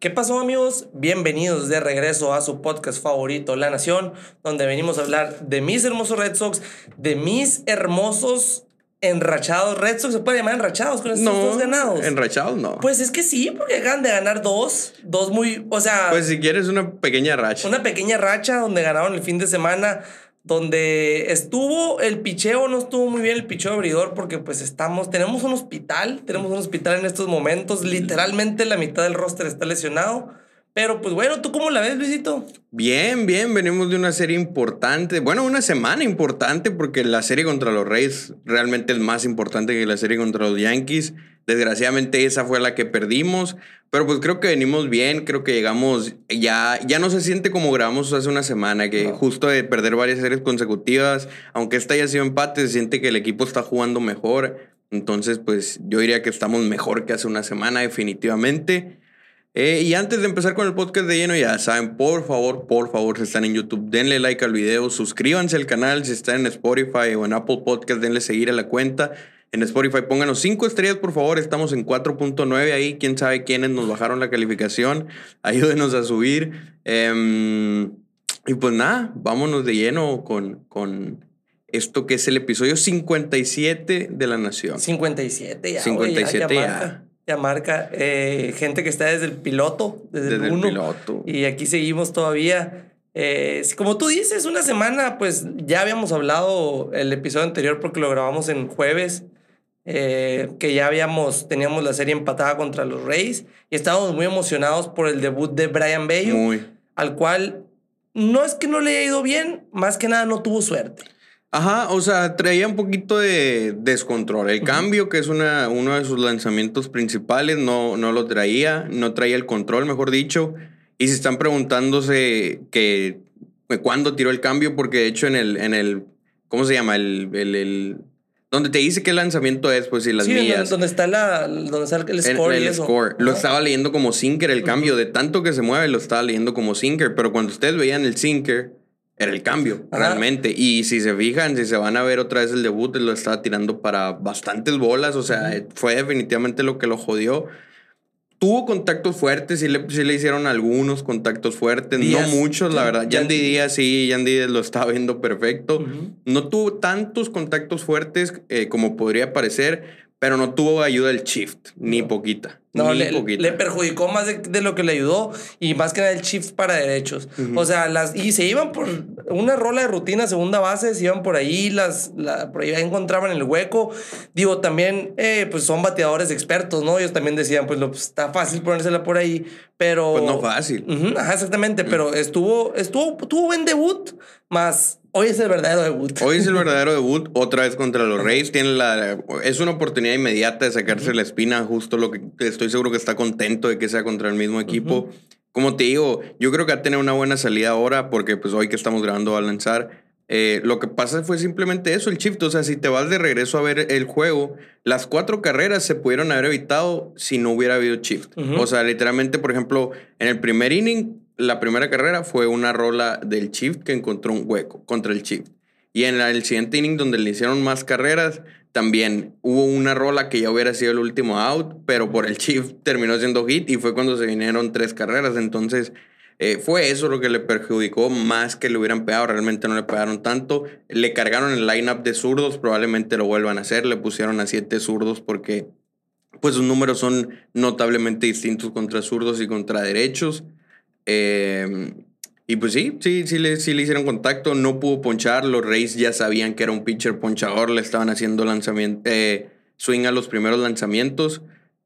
¿Qué pasó amigos? Bienvenidos de regreso a su podcast favorito, La Nación, donde venimos a hablar de mis hermosos Red Sox, de mis hermosos enrachados Red Sox. ¿Se puede llamar enrachados con estos No, dos ganados? enrachados no. Pues es que sí, porque acaban de ganar dos, dos muy, o sea, Pues si quieres una pequeña racha. una pequeña racha donde ganaron el fin de semana, donde estuvo el picheo, no estuvo muy bien el picheo abridor porque pues estamos, tenemos un hospital, tenemos un hospital en estos momentos, literalmente la mitad del roster está lesionado. Pero pues bueno, ¿tú cómo la ves, Luisito? Bien, bien, venimos de una serie importante. Bueno, una semana importante porque la serie contra los Reyes realmente es más importante que la serie contra los Yankees. Desgraciadamente esa fue la que perdimos, pero pues creo que venimos bien, creo que llegamos, ya, ya no se siente como grabamos hace una semana, que No. justo de perder varias series consecutivas, aunque esta haya sido empate, se siente que el equipo está jugando mejor. Entonces, pues yo diría que estamos mejor que hace una semana, definitivamente. Eh, y antes de empezar con el podcast de lleno, ya saben, por favor, por favor, si están en YouTube, denle like al video, suscríbanse al canal, si están en Spotify o en Apple Podcast, denle seguir a la cuenta. En Spotify pónganos 5 estrellas, por favor, estamos en 4.9 ahí, quién sabe quiénes nos bajaron la calificación, ayúdenos a subir. Em, y pues nada, vámonos de lleno con, con esto que es el episodio 57 de La Nación. 57 ya. güey, 57 ya. marca, ya marca. Eh, gente que está desde el piloto, desde, Desde el el uno. piloto. Y aquí seguimos todavía. Eh, como tú dices, una semana, pues ya habíamos hablado el episodio anterior porque lo grabamos en jueves, eh, que ya habíamos, teníamos la serie empatada contra los Reyes y estábamos muy emocionados por el debut de Brian Bello, Muy. al cual no es que no le haya ido bien, más que nada no tuvo suerte. Ajá, o sea, traía un poquito de descontrol. El cambio, que es una, uno de sus lanzamientos principales, no, no lo traía, no traía el control, mejor dicho. Y se están preguntándose que cuándo tiró el cambio, porque de hecho en el, en el ¿cómo se llama? El, el, el- donde te dice qué lanzamiento es, pues, y las sí, millas. donde está la, donde está el En- score y el eso. score. Lo estaba leyendo como sinker el cambio. De tanto que se mueve, lo estaba leyendo como sinker. Pero cuando ustedes veían el sinker, era el cambio, Ajá. realmente. Y si se fijan, si se van a ver otra vez el debut, él lo estaba tirando para bastantes bolas. O sea, fue definitivamente lo que lo jodió. Tuvo contactos fuertes, sí le, sí le hicieron algunos contactos fuertes, Díaz. no muchos, la verdad. Yandy. Díaz sí, Yandy Díaz lo estaba viendo perfecto. No tuvo tantos contactos fuertes eh, como podría parecer, pero no tuvo ayuda del shift, ni poquita. No, le, le perjudicó más de, de lo que le ayudó y más que nada el shift para derechos. O sea, las y se iban por una rola de rutina, segunda base, se iban por ahí, las, la, por ahí encontraban el hueco. Digo, también, eh, pues son bateadores expertos, ¿no? Ellos también decían, pues, lo, pues, está fácil ponérsela por ahí, pero... Pues no fácil. Ujú, ajá, exactamente, pero estuvo, estuvo, tuvo buen debut, más hoy es el verdadero debut. Hoy es el verdadero debut, otra vez contra los Reyes. Tiene la, es una oportunidad inmediata de sacarse la espina, justo lo que estoy seguro que está contento de que sea contra el mismo equipo. Como te digo, yo creo que va a tener una buena salida ahora, porque pues hoy que estamos grabando va a lanzar. Eh, lo que pasa fue simplemente eso, el shift. O sea, si te vas de regreso a ver el juego, las cuatro carreras se pudieron haber evitado si no hubiera habido shift. O sea, literalmente, por ejemplo, en el primer inning, la primera carrera fue una rola del shift que encontró un hueco contra el shift. Y en el siguiente inning, donde le hicieron más carreras, también hubo una rola que ya hubiera sido el último out, pero por el shift terminó siendo hit y fue cuando se vinieron tres carreras. Entonces, eh, fue eso lo que le perjudicó más que le hubieran pegado. Realmente no le pegaron tanto. Le cargaron el lineup de zurdos, probablemente lo vuelvan a hacer. Le pusieron a siete zurdos porque pues sus números son notablemente distintos contra zurdos y contra derechos. Eh, y pues sí, sí, sí le, sí le hicieron contacto, no pudo ponchar, los Reyes ya sabían que era un pitcher ponchador, le estaban haciendo lanzamiento, eh, swing a los primeros lanzamientos.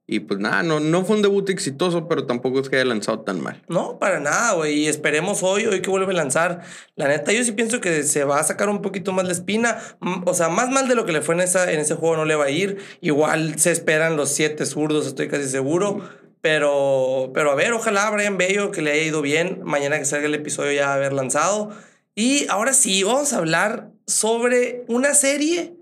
Y pues nada, no, no fue un debut exitoso, pero tampoco es que haya lanzado tan mal. No, para nada, güey. Y esperemos hoy, hoy que vuelve a lanzar. La neta, yo sí pienso que se va a sacar un poquito más la espina. O sea, más mal de lo que le fue en, esa, en ese juego no le va a ir. Igual se esperan los siete zurdos, estoy casi seguro. Pero, pero a ver, ojalá a Brian Bello que le haya ido bien. Mañana que salga el episodio ya haber lanzado. Y ahora sí, vamos a hablar sobre una serie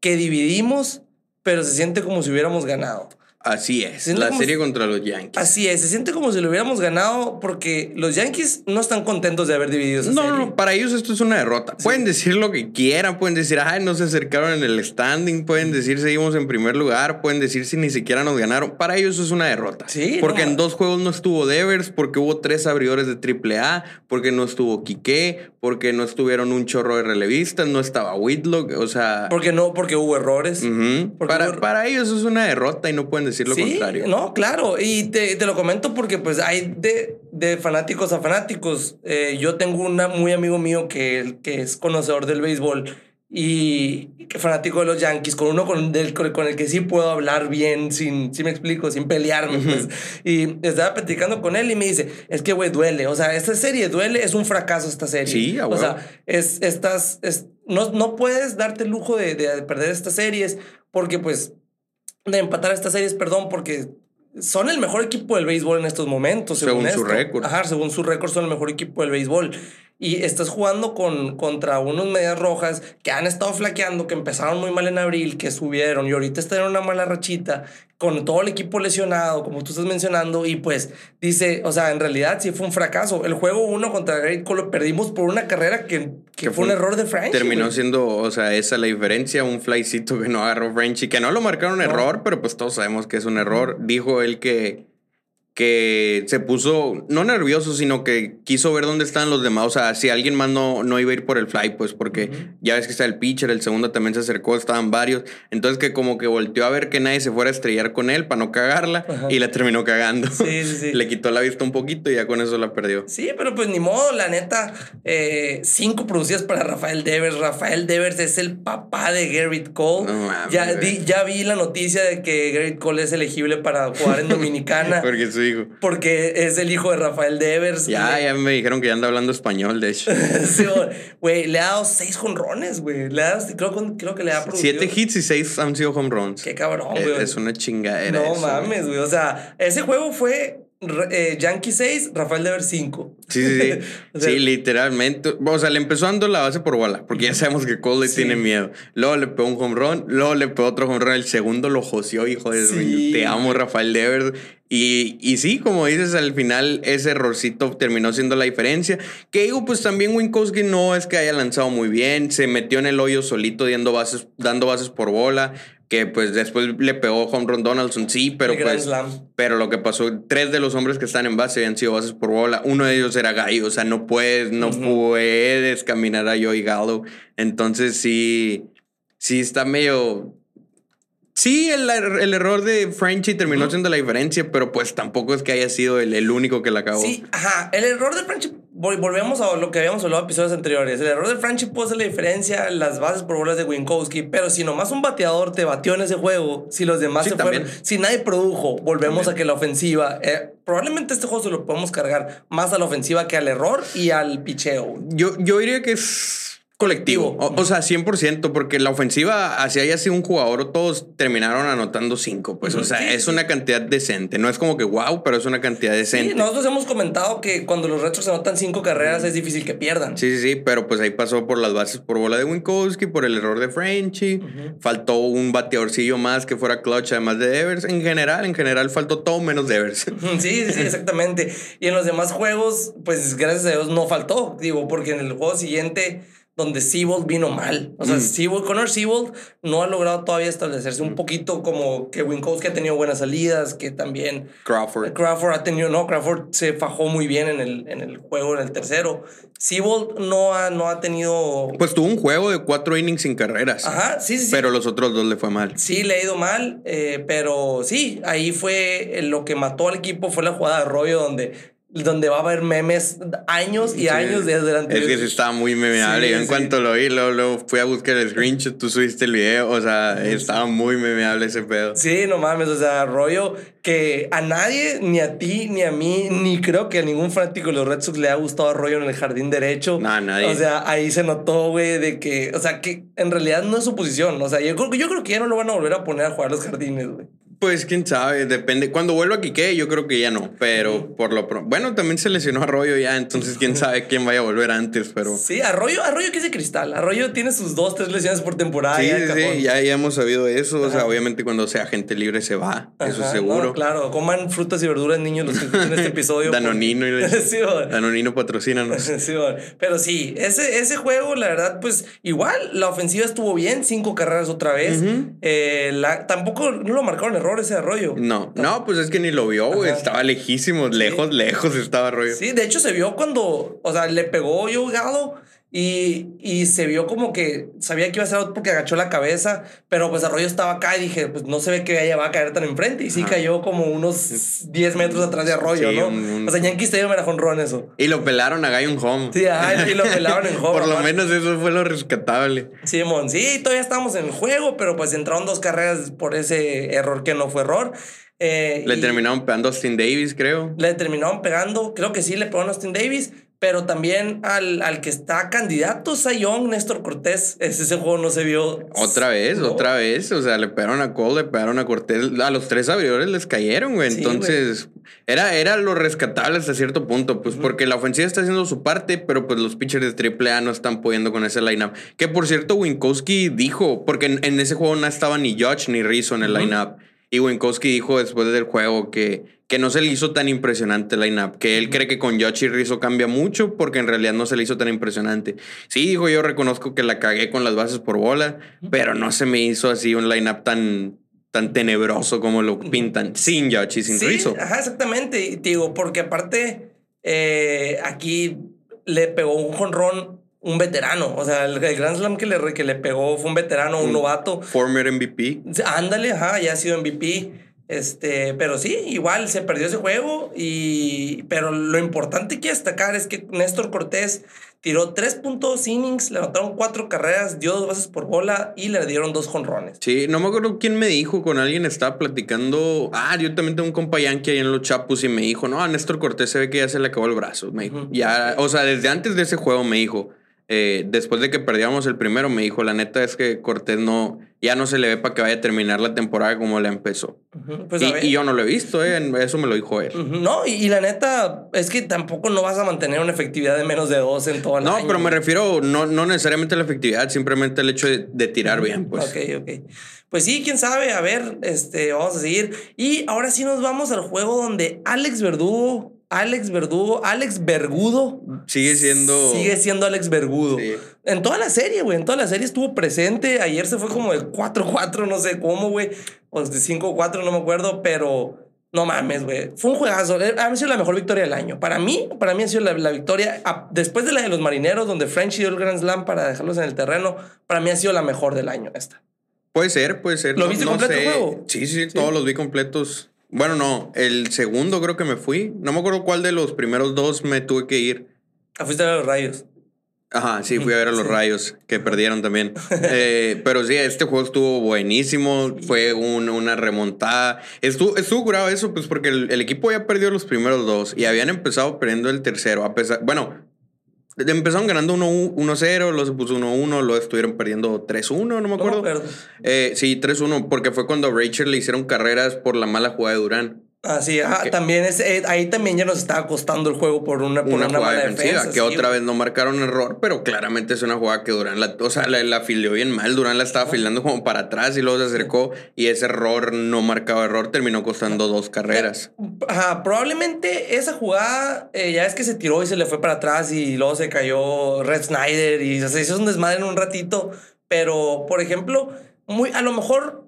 que dividimos, pero se siente como si hubiéramos ganado. Así es, la serie si- contra los Yankees. Así es, se siente como si lo hubiéramos ganado porque los Yankees no están contentos de haber dividido esa No, serie. no, para ellos esto es una derrota. Pueden decir lo que quieran, pueden decir, ay, no se acercaron en el standing, pueden decir seguimos en primer lugar, pueden decir si ni siquiera nos ganaron. Para ellos es una derrota. Sí, Porque no, en dos juegos no estuvo Devers, porque hubo tres abridores de AAA, porque no estuvo Quique, porque no estuvieron un chorro de relevistas, no estaba Whitlock, o sea... Porque no, porque hubo errores. porque para, hubo- para ellos es una derrota y no pueden decir lo sí, contrario. no, claro. Y te, te lo comento porque pues hay de, de fanáticos a fanáticos. Eh, yo tengo un muy amigo mío que, que es conocedor del béisbol y que fanático de los Yankees, con uno con, del, con, el que sí puedo hablar bien, sin, si me explico, sin pelearme. Pues. Y estaba platicando con él y me dice, es que, güey, duele. O sea, esta serie duele, es un fracaso esta serie. Sí, O sea, es, estás, es, no, no puedes darte el lujo de, de perder estas series porque pues de empatar estas series, perdón, porque son el mejor equipo del béisbol en estos momentos. Según Según, su récord. Ajá, según su récord son el mejor equipo del béisbol. Y estás jugando con, contra unos medias rojas que han estado flaqueando, que empezaron muy mal en abril, que subieron y ahorita están en una mala rachita, con todo el equipo lesionado, como tú estás mencionando. Y pues dice, o sea, en realidad sí fue un fracaso. El juego uno contra Great Cole lo perdimos por una carrera que, que, Que fue un error de Frank. Terminó siendo, o sea, esa la diferencia, un flycito que no agarró Frenchy, que no lo marcaron No. error, pero pues todos sabemos que es un error. Dijo él que, que se puso, no nervioso, sino que quiso ver dónde estaban los demás. O sea, si alguien más no, no iba a ir por el fly, pues porque ya ves que está el pitcher, el segundo también se acercó, estaban varios. Entonces que como que volteó a ver que nadie se fuera a estrellar con él para no cagarla Ajá. y la terminó cagando. Sí, sí, sí. Le quitó la vista un poquito y ya con eso la perdió. Sí, pero pues ni modo, la neta. eh, cinco producidas para Rafael Devers. Rafael Devers es el papá de Garrett Cole. No ya, vi, ya vi la noticia de que Garrett Cole es elegible para jugar en Dominicana Porque su porque es el hijo de Rafael Devers. Ya, ya me dijeron que ya anda hablando español, de hecho. Sí, Güey, le ha dado seis jonrones, güey. Le ha dado- creo, creo que le ha producido. Siete hits y seis han sido home runs. Qué cabrón, Eh, güey. Es una chingadera. No eso, mames, güey. O sea, ese juego fue eh, Yankee 6, Rafael Devers 5. Sí, sí, sí. O sea, sí, literalmente. O sea, le empezó dando la base por bola, porque ya sabemos que Cole Sí. tiene miedo. Luego le pegó un home run, luego le pegó otro home run. El segundo lo joseó, hijo de Sí. Te amo, Rafael Devers. Y, y sí, como dices, al final ese errorcito terminó siendo la diferencia. Que digo, pues también Winkowski no es que haya lanzado muy bien. Se metió en el hoyo solito dando bases, dando bases por bola. Que pues después le pegó home run Donaldson, sí, pero pues. Pero lo que pasó, tres de los hombres que están en base habían sido bases por bola. Uno de ellos era Gallo. O sea, no puedes, no puedes caminar a Joey Gallo. Entonces sí, sí está medio. Sí, el, el error de Frenchy terminó siendo la diferencia, pero pues tampoco es que haya sido el, el único que la cagó. Sí, ajá. El error de Franchi, vol- volvemos a lo que habíamos hablado en episodios anteriores. El error de Franchi puede ser la diferencia, las bases por bolas de Winkowski, pero si nomás un bateador te batió en ese juego, si los demás Sí, se también. fueron, si nadie produjo, volvemos También. a que la ofensiva, eh, probablemente este juego se lo podemos cargar más a la ofensiva que al error y al picheo. Yo, yo diría que es colectivo. O, o sea, 100%, porque la ofensiva, así haya sido un jugador, todos terminaron anotando cinco. Pues, o sea, sí, es una cantidad decente. No es como que wow, pero es una cantidad decente. Sí, nosotros hemos comentado que cuando los retros anotan cinco carreras es difícil que pierdan. Sí, sí, sí, pero pues ahí pasó por las bases por bola de Winkowski, por el error de Frenchy. Faltó un bateadorcillo más que fuera clutch, además de Devers. En general, en general faltó todo menos Devers. Sí, sí, sí, exactamente. Y en los demás juegos, pues gracias a Dios no faltó. Digo, porque en el juego siguiente, donde Seabold vino mal. O sea, Mm. Seabold, Connor Seabold no ha logrado todavía establecerse un poquito como que Winkowski ha tenido buenas salidas, que también Crawford. Crawford ha tenido, no, Crawford se fajó muy bien en el, en el juego, en el tercero. Seabold no ha, no ha tenido... Pues tuvo un juego de cuatro innings sin carreras. Ajá, sí, sí, sí. Pero los otros dos le fue mal. Sí, le ha ido mal, eh, pero sí, ahí fue eh, lo que mató al equipo, fue la jugada de Arroyo donde, donde va a haber memes años y Sí. años desde el Es anterior. que sí estaba muy memeable. Sí, Yo en sí. cuanto lo vi, luego, luego fui a buscar el screenshot, tú subiste el video. O sea, estaba muy memeable ese pedo. Sí, no mames, o sea, Arroyo que a nadie, ni a ti, ni a mí, ni creo que a ningún fanático de los Red Sox le ha gustado Arroyo en el jardín derecho. No, a nadie. O sea, ahí se notó, güey, de que, o sea, que en realidad no es su posición. O sea, yo creo, yo creo que ya no lo van a volver a poner a jugar los jardines, güey. Pues quién sabe, depende. Cuando vuelva a Quique, yo creo que ya no, pero por lo pronto. Bueno, también se lesionó Arroyo ya, entonces quién sabe quién vaya a volver antes, pero. Sí, Arroyo, Arroyo que es de cristal. Arroyo tiene sus dos, tres lesiones por temporada. Sí, ya, sí, ya, ya hemos sabido eso. O sea, obviamente cuando sea gente libre se va, eso Ajá, es seguro. no, claro, coman frutas y verduras, niños, los que escuchan este episodio. Danonino y sí, bueno. Danonino patrocínanos. Sí, bueno. Pero sí, ese, ese juego, la verdad, pues igual la ofensiva estuvo bien, cinco carreras otra vez. Eh, la- tampoco no lo marcaron error ese arroyo. No, no, pues es que ni lo vio, güey. Estaba lejísimo, lejos, lejos estaba rollo. Sí, de hecho se vio cuando, o sea, le pegó yo Gado y, y se vio como que sabía que iba a ser out porque agachó la cabeza, pero pues Arroyo estaba acá y dije, pues no se ve que ella va a caer tan enfrente y sí Ajá. cayó como unos 10 metros atrás de Arroyo, Sí, ¿no? un- un- O sea, Yankee Stadium era jonrón eso. Y lo pelaron a Gaion Home. Sí, ajá, y lo pelaron en home. Por lo menos eso fue lo rescatable. Simón, sí, todavía estamos en el juego, pero pues entraron dos carreras por ese error que no fue error. Eh, Le terminaron pegando a Austin Davis, creo. Le terminaron pegando, creo que sí, le pegó a Austin Davis, pero también al, al que está candidato, Sayón, Néstor Cortés. Ese, ese juego no se vio. Otra vez, No. otra vez. O sea, le pegaron a Cole, le pegaron a Cortés. A los tres abridores les cayeron, güey. Sí, Entonces, era, era lo rescatable hasta cierto punto. Pues porque la ofensiva está haciendo su parte, pero pues los pitchers de AAA no están pudiendo con ese lineup. Que por cierto, Winkowski dijo, porque en, en ese juego no estaba ni Judge ni Rizzo en el Ujú. lineup. Y Winkowski dijo después del juego que, que no se le hizo tan impresionante el lineup, que él cree que con Judge y Rizzo cambia mucho porque en realidad no se le hizo tan impresionante. Sí, dijo, yo reconozco que la cagué con las bases por bola, pero no se me hizo así un lineup tan, tan tenebroso como lo pintan, sin Judge y sin sí, Rizzo. ajá, exactamente. Digo, porque aparte, eh, aquí le pegó un jonrón un veterano. O sea, el, el Grand Slam que le, que le pegó fue un veterano, un Un- novato. Former MVP. Ándale, ajá, ya ha sido MVP. Este, pero sí, igual se perdió ese juego. Y, pero lo importante que destacar es que Néstor Cortés tiró 3.2 innings, le anotaron cuatro carreras, dio dos bases por bola y le dieron dos jonrones. Sí, no me acuerdo quién me dijo, con alguien estaba platicando. Ah, yo también tengo un compa yankee ahí en los Chapus y me dijo, no, a Néstor Cortés se ve que ya se le acabó el brazo. Me dijo, Ujú. ya, o sea, desde antes de ese juego me dijo, eh, después de que perdíamos el primero, me dijo, la neta es que Cortés no, ya no se le ve para que vaya a terminar la temporada como la empezó. Pues, y, yo no lo he visto, eh, eso me lo dijo él. No, y, y la neta es que tampoco no vas a mantener una efectividad de menos de dos en todo el No, año. pero me refiero no, no necesariamente a la efectividad, simplemente el hecho de, de tirar bien, pues. Ok, ok. Pues sí, quién sabe. A ver, este, vamos a seguir. Y ahora sí nos vamos al juego donde Alex Verdugo, Alex Verdugo, Alex Vergudo. Sigue siendo... Sigue siendo Alex Vergudo. Sí. En toda la serie, güey. En toda la serie estuvo presente. Ayer se fue como de 4-4, no sé cómo, güey. O de 5-4, no me acuerdo, pero. No mames, güey. Fue un juegazo. Eh, Ha sido la mejor victoria del año. Para mí, para mí ha sido la, la victoria. a- después de la de los marineros, donde French dio el Grand Slam para dejarlos en el terreno, para mí ha sido la mejor del año esta. Puede ser, puede ser. ¿Lo no- viste no completo el juego? Sí, sí, todos los vi completos. Bueno, no, el segundo creo que me fui. No me acuerdo cuál de los primeros dos me tuve que ir. Ah, Fuiste a ver los rayos. Ajá, sí, fui a ver a los Sí. rayos que perdieron también. Eh, pero sí, este juego estuvo buenísimo. Fue un- una remontada. Estuvo, estuvo curado eso, pues porque el, el equipo ya perdió los primeros dos y habían empezado perdiendo el tercero. A pesar, bueno, empezaron ganando 1-0, luego se puso 1-1, luego estuvieron perdiendo 3-1, no me acuerdo. Eh, sí, 3-1, porque fue cuando a Rachel le hicieron carreras por la mala jugada de Durán. Ah, sí, ajá, Que- también es, eh, ahí también ya nos estaba costando el juego por una, por Una, una, jugada mala defensiva, defensa. que sí, otra güey. vez no marcaron error, pero claramente es una jugada que Durán la, o sea, la, la filió bien mal. Durán la estaba filando como para atrás y luego se acercó y ese error no marcado error terminó costando dos carreras. Ajá, probablemente esa jugada, eh, ya es que se tiró y se le fue para atrás y luego se cayó Red Snyder y se hizo un desmadre en un ratito. Pero, por ejemplo, muy, a lo mejor,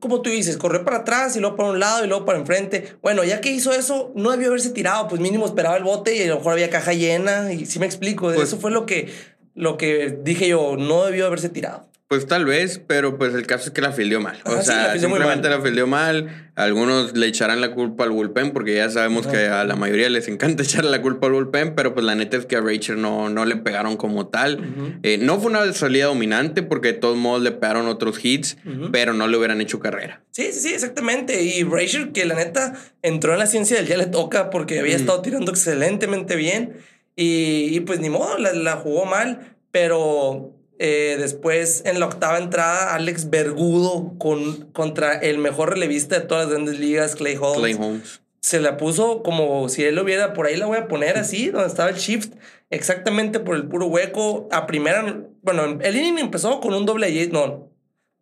como tú dices, corrió para atrás y luego para un lado y luego para enfrente. Bueno, ya que hizo eso, no debió haberse tirado, pues mínimo esperaba el bote y a lo mejor había caja llena. Y sí me explico, Pues- eso fue lo que, lo que dije yo, no debió haberse tirado. Pues tal vez, pero pues el caso es que la filió mal. O Ajá, sí, la sea, simplemente la filió mal. Algunos le echarán la culpa al bullpen porque ya sabemos que a la mayoría les encanta echarle la culpa al bullpen, pero pues la neta es que a Rachel no, no le pegaron como tal. Eh, no fue una salida dominante porque de todos modos le pegaron otros hits, pero no le hubieran hecho carrera. Sí, sí, sí, exactamente. Y Brazier, que la neta entró en la ciencia del día le toca porque había estado tirando excelentemente bien. Y, y pues ni modo, la, la jugó mal. Pero Eh, después, en la octava entrada, Alex Vergudo con, contra el mejor relevista de todas las grandes ligas, Clay Holmes. Clay Holmes. Se la puso como si él lo hubiera, por ahí la voy a poner así, donde estaba el shift, exactamente por el puro hueco. A primera, bueno, el inning empezó con un doble no,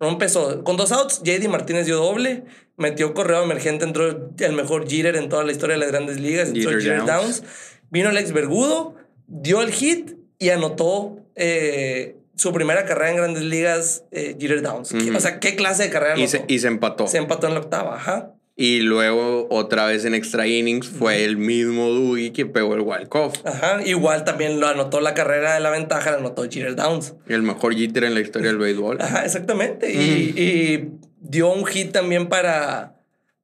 no empezó. Con dos outs, JD Martínez dio doble, metió correo emergente, entró el mejor Jeter en toda la historia de las grandes ligas, entró Downs. Downs. Vino Alex Vergudo, dio el hit y anotó eh, su primera carrera en grandes ligas, eh, Jeter Downs. Ujú. O sea, ¿qué clase de carrera Y se, y se empató. Se empató en la octava, ajá. Y luego, otra vez en extra innings, fue el mismo Dewey que pegó el walk-off. Ajá, igual también lo anotó la carrera de la ventaja, la anotó Jeter Downs. El mejor jitter en la historia del béisbol. Ajá, exactamente. Y, y dio un hit también para,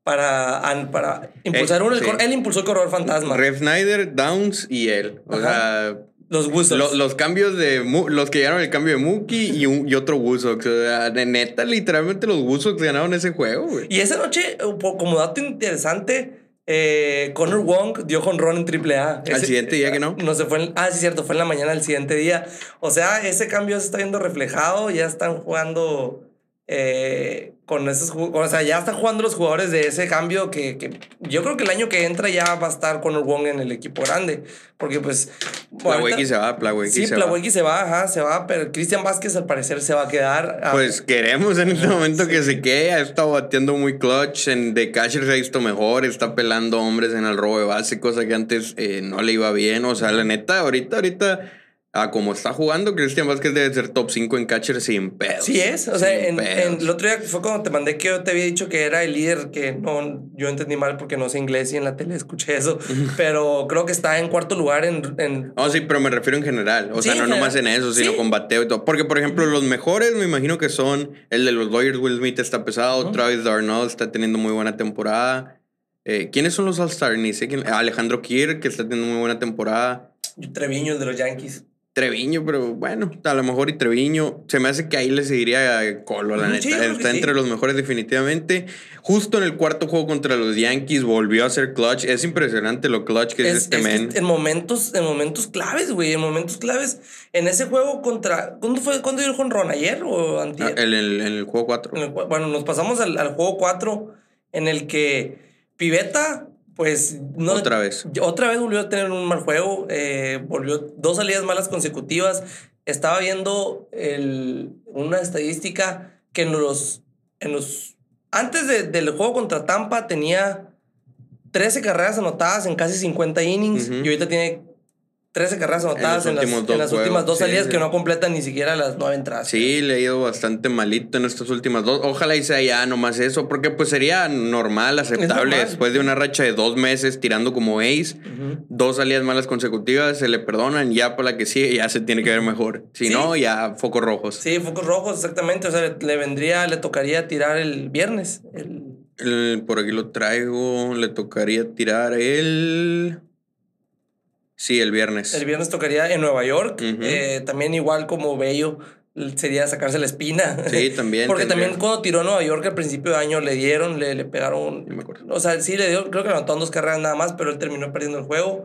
para, para impulsar Eh, uno. sí. Él impulsó el corredor fantasma. Rev Snyder, Downs y él. O sea, Los Wusos. lo- los cambios de. Mu- Los que llegaron el cambio de Mookie y, un- y otro Wusox. O sea, de neta, literalmente los Wusox ganaron ese juego, güey. Y esa noche, como dato interesante, eh, Connor Wong dio jonrón en AAA. Al siguiente día que no. No se fue. en- ah, sí, cierto, fue en la mañana del siguiente día. O sea, ese cambio se está viendo reflejado. Ya están jugando eh, con esos. O sea, ya están jugando los jugadores de ese cambio que, que yo creo que el año que entra ya va a estar Connor Wong en el equipo grande. Porque, pues. Plawecki se va, Plawecki Sí, se va. Plawecki se va, ajá, se va, pero Cristian Vázquez al parecer se va a quedar. Ah, Pues queremos en este momento que se quede. Ha estado bateando muy clutch. En The Catcher se ha visto mejor. Está pelando hombres en el robo de base, cosa que antes eh, no le iba bien. O sea, la neta, ahorita, ahorita, a como está jugando, Cristian Vázquez debe ser top 5 en catcher sin pedos. Sí es, o sea, en, el otro día fue cuando te mandé que yo te había dicho que era el líder, que no, yo entendí mal porque no sé inglés y en la tele escuché eso, pero creo que está en cuarto lugar en... en Oh, sí, pero me refiero en general. O Sí, sea, no nomás en eso, sino Sí. con bateo y todo. Porque, por ejemplo, los mejores me imagino que son el de los Dodgers, Will Smith está pesado. Travis Darnold está teniendo muy buena temporada. Eh, ¿Quiénes son los All-Stars? Ni sé quién. Alejandro Kirk, que está teniendo muy buena temporada. Treviño, el de los Yankees. Treviño, pero bueno, a lo mejor y Treviño. Se me hace que ahí le seguiría a Colo, la neta. Está sí. entre los mejores definitivamente. Justo en el cuarto juego contra los Yankees volvió a ser clutch. Es impresionante lo clutch que es, Es- este es men. en momentos, en momentos claves, güey, en momentos claves. En ese juego contra... ¿Cuándo fue? ¿Cuándo dio el jonrón? ¿Ayer o Ah, antier? en, el, en el juego 4. En el cu- bueno, nos pasamos al, al juego 4 en el que Piveta, pues... No, Otra vez. Otra vez volvió a tener un mal juego, eh, volvió dos salidas malas consecutivas. Estaba viendo el, una estadística que en los... En los antes de- del juego contra Tampa tenía 13 carreras anotadas en casi 50 innings y ahorita tiene 13 carreras anotadas en, las, en últimas dos sí, salidas sí. que no completan ni siquiera las nueve entradas. Sí, le ha ido bastante malito en estas últimas dos. Ojalá y sea ya nomás eso, porque pues sería normal, aceptable. normal. Después de una racha de dos meses tirando como ace, Ujú. dos salidas malas consecutivas, se le perdonan, ya para la que sigue ya se tiene que ver mejor. Si Sí. no, ya focos rojos. Sí, focos rojos, exactamente. O sea, le, le vendría, le tocaría tirar el viernes. El, El- por aquí lo traigo, le tocaría tirar el... Sí, el viernes. el viernes tocaría en Nueva York. Eh, también igual como Bello sería sacarse la espina. Sí, también. Porque tendría. también cuando tiró a Nueva York al principio de año le dieron, le, le pegaron. No me acuerdo. O sea, sí le dio, creo que anotaron dos carreras nada más, pero él terminó perdiendo el juego.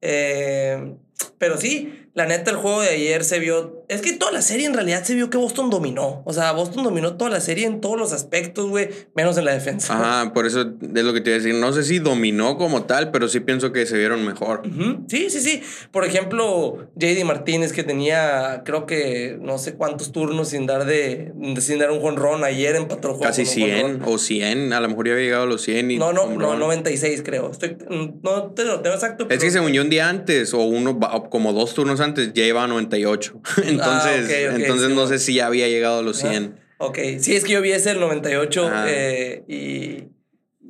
Eh, pero sí, la neta, el juego de ayer se vio. Es que toda la serie en realidad se vio que Boston dominó. O sea, Boston dominó toda la serie en todos los aspectos, güey, menos en la defensa. Ajá, por eso es lo que te iba a decir. No sé si dominó como tal, pero sí pienso que se vieron mejor. Ujú, Sí, sí, sí. Por ejemplo, JD Martínez, que tenía, creo que no sé cuántos turnos sin dar de, sin dar un jonrón. Ayer empató el juego. Casi con un 100 jonrón. o 100, a lo mejor ya había llegado a los 100 y No, no, no, run. 96 creo. Estoy, no te lo tengo exacto. Es pero- que según yo un día antes o uno como dos turnos antes ya iba a 98. Entonces, Ah, ok, ok, entonces sí, no sé si ya había llegado a los Ah, 100. Ok, sí, es que yo vi ese el 98 Ajá. eh, y,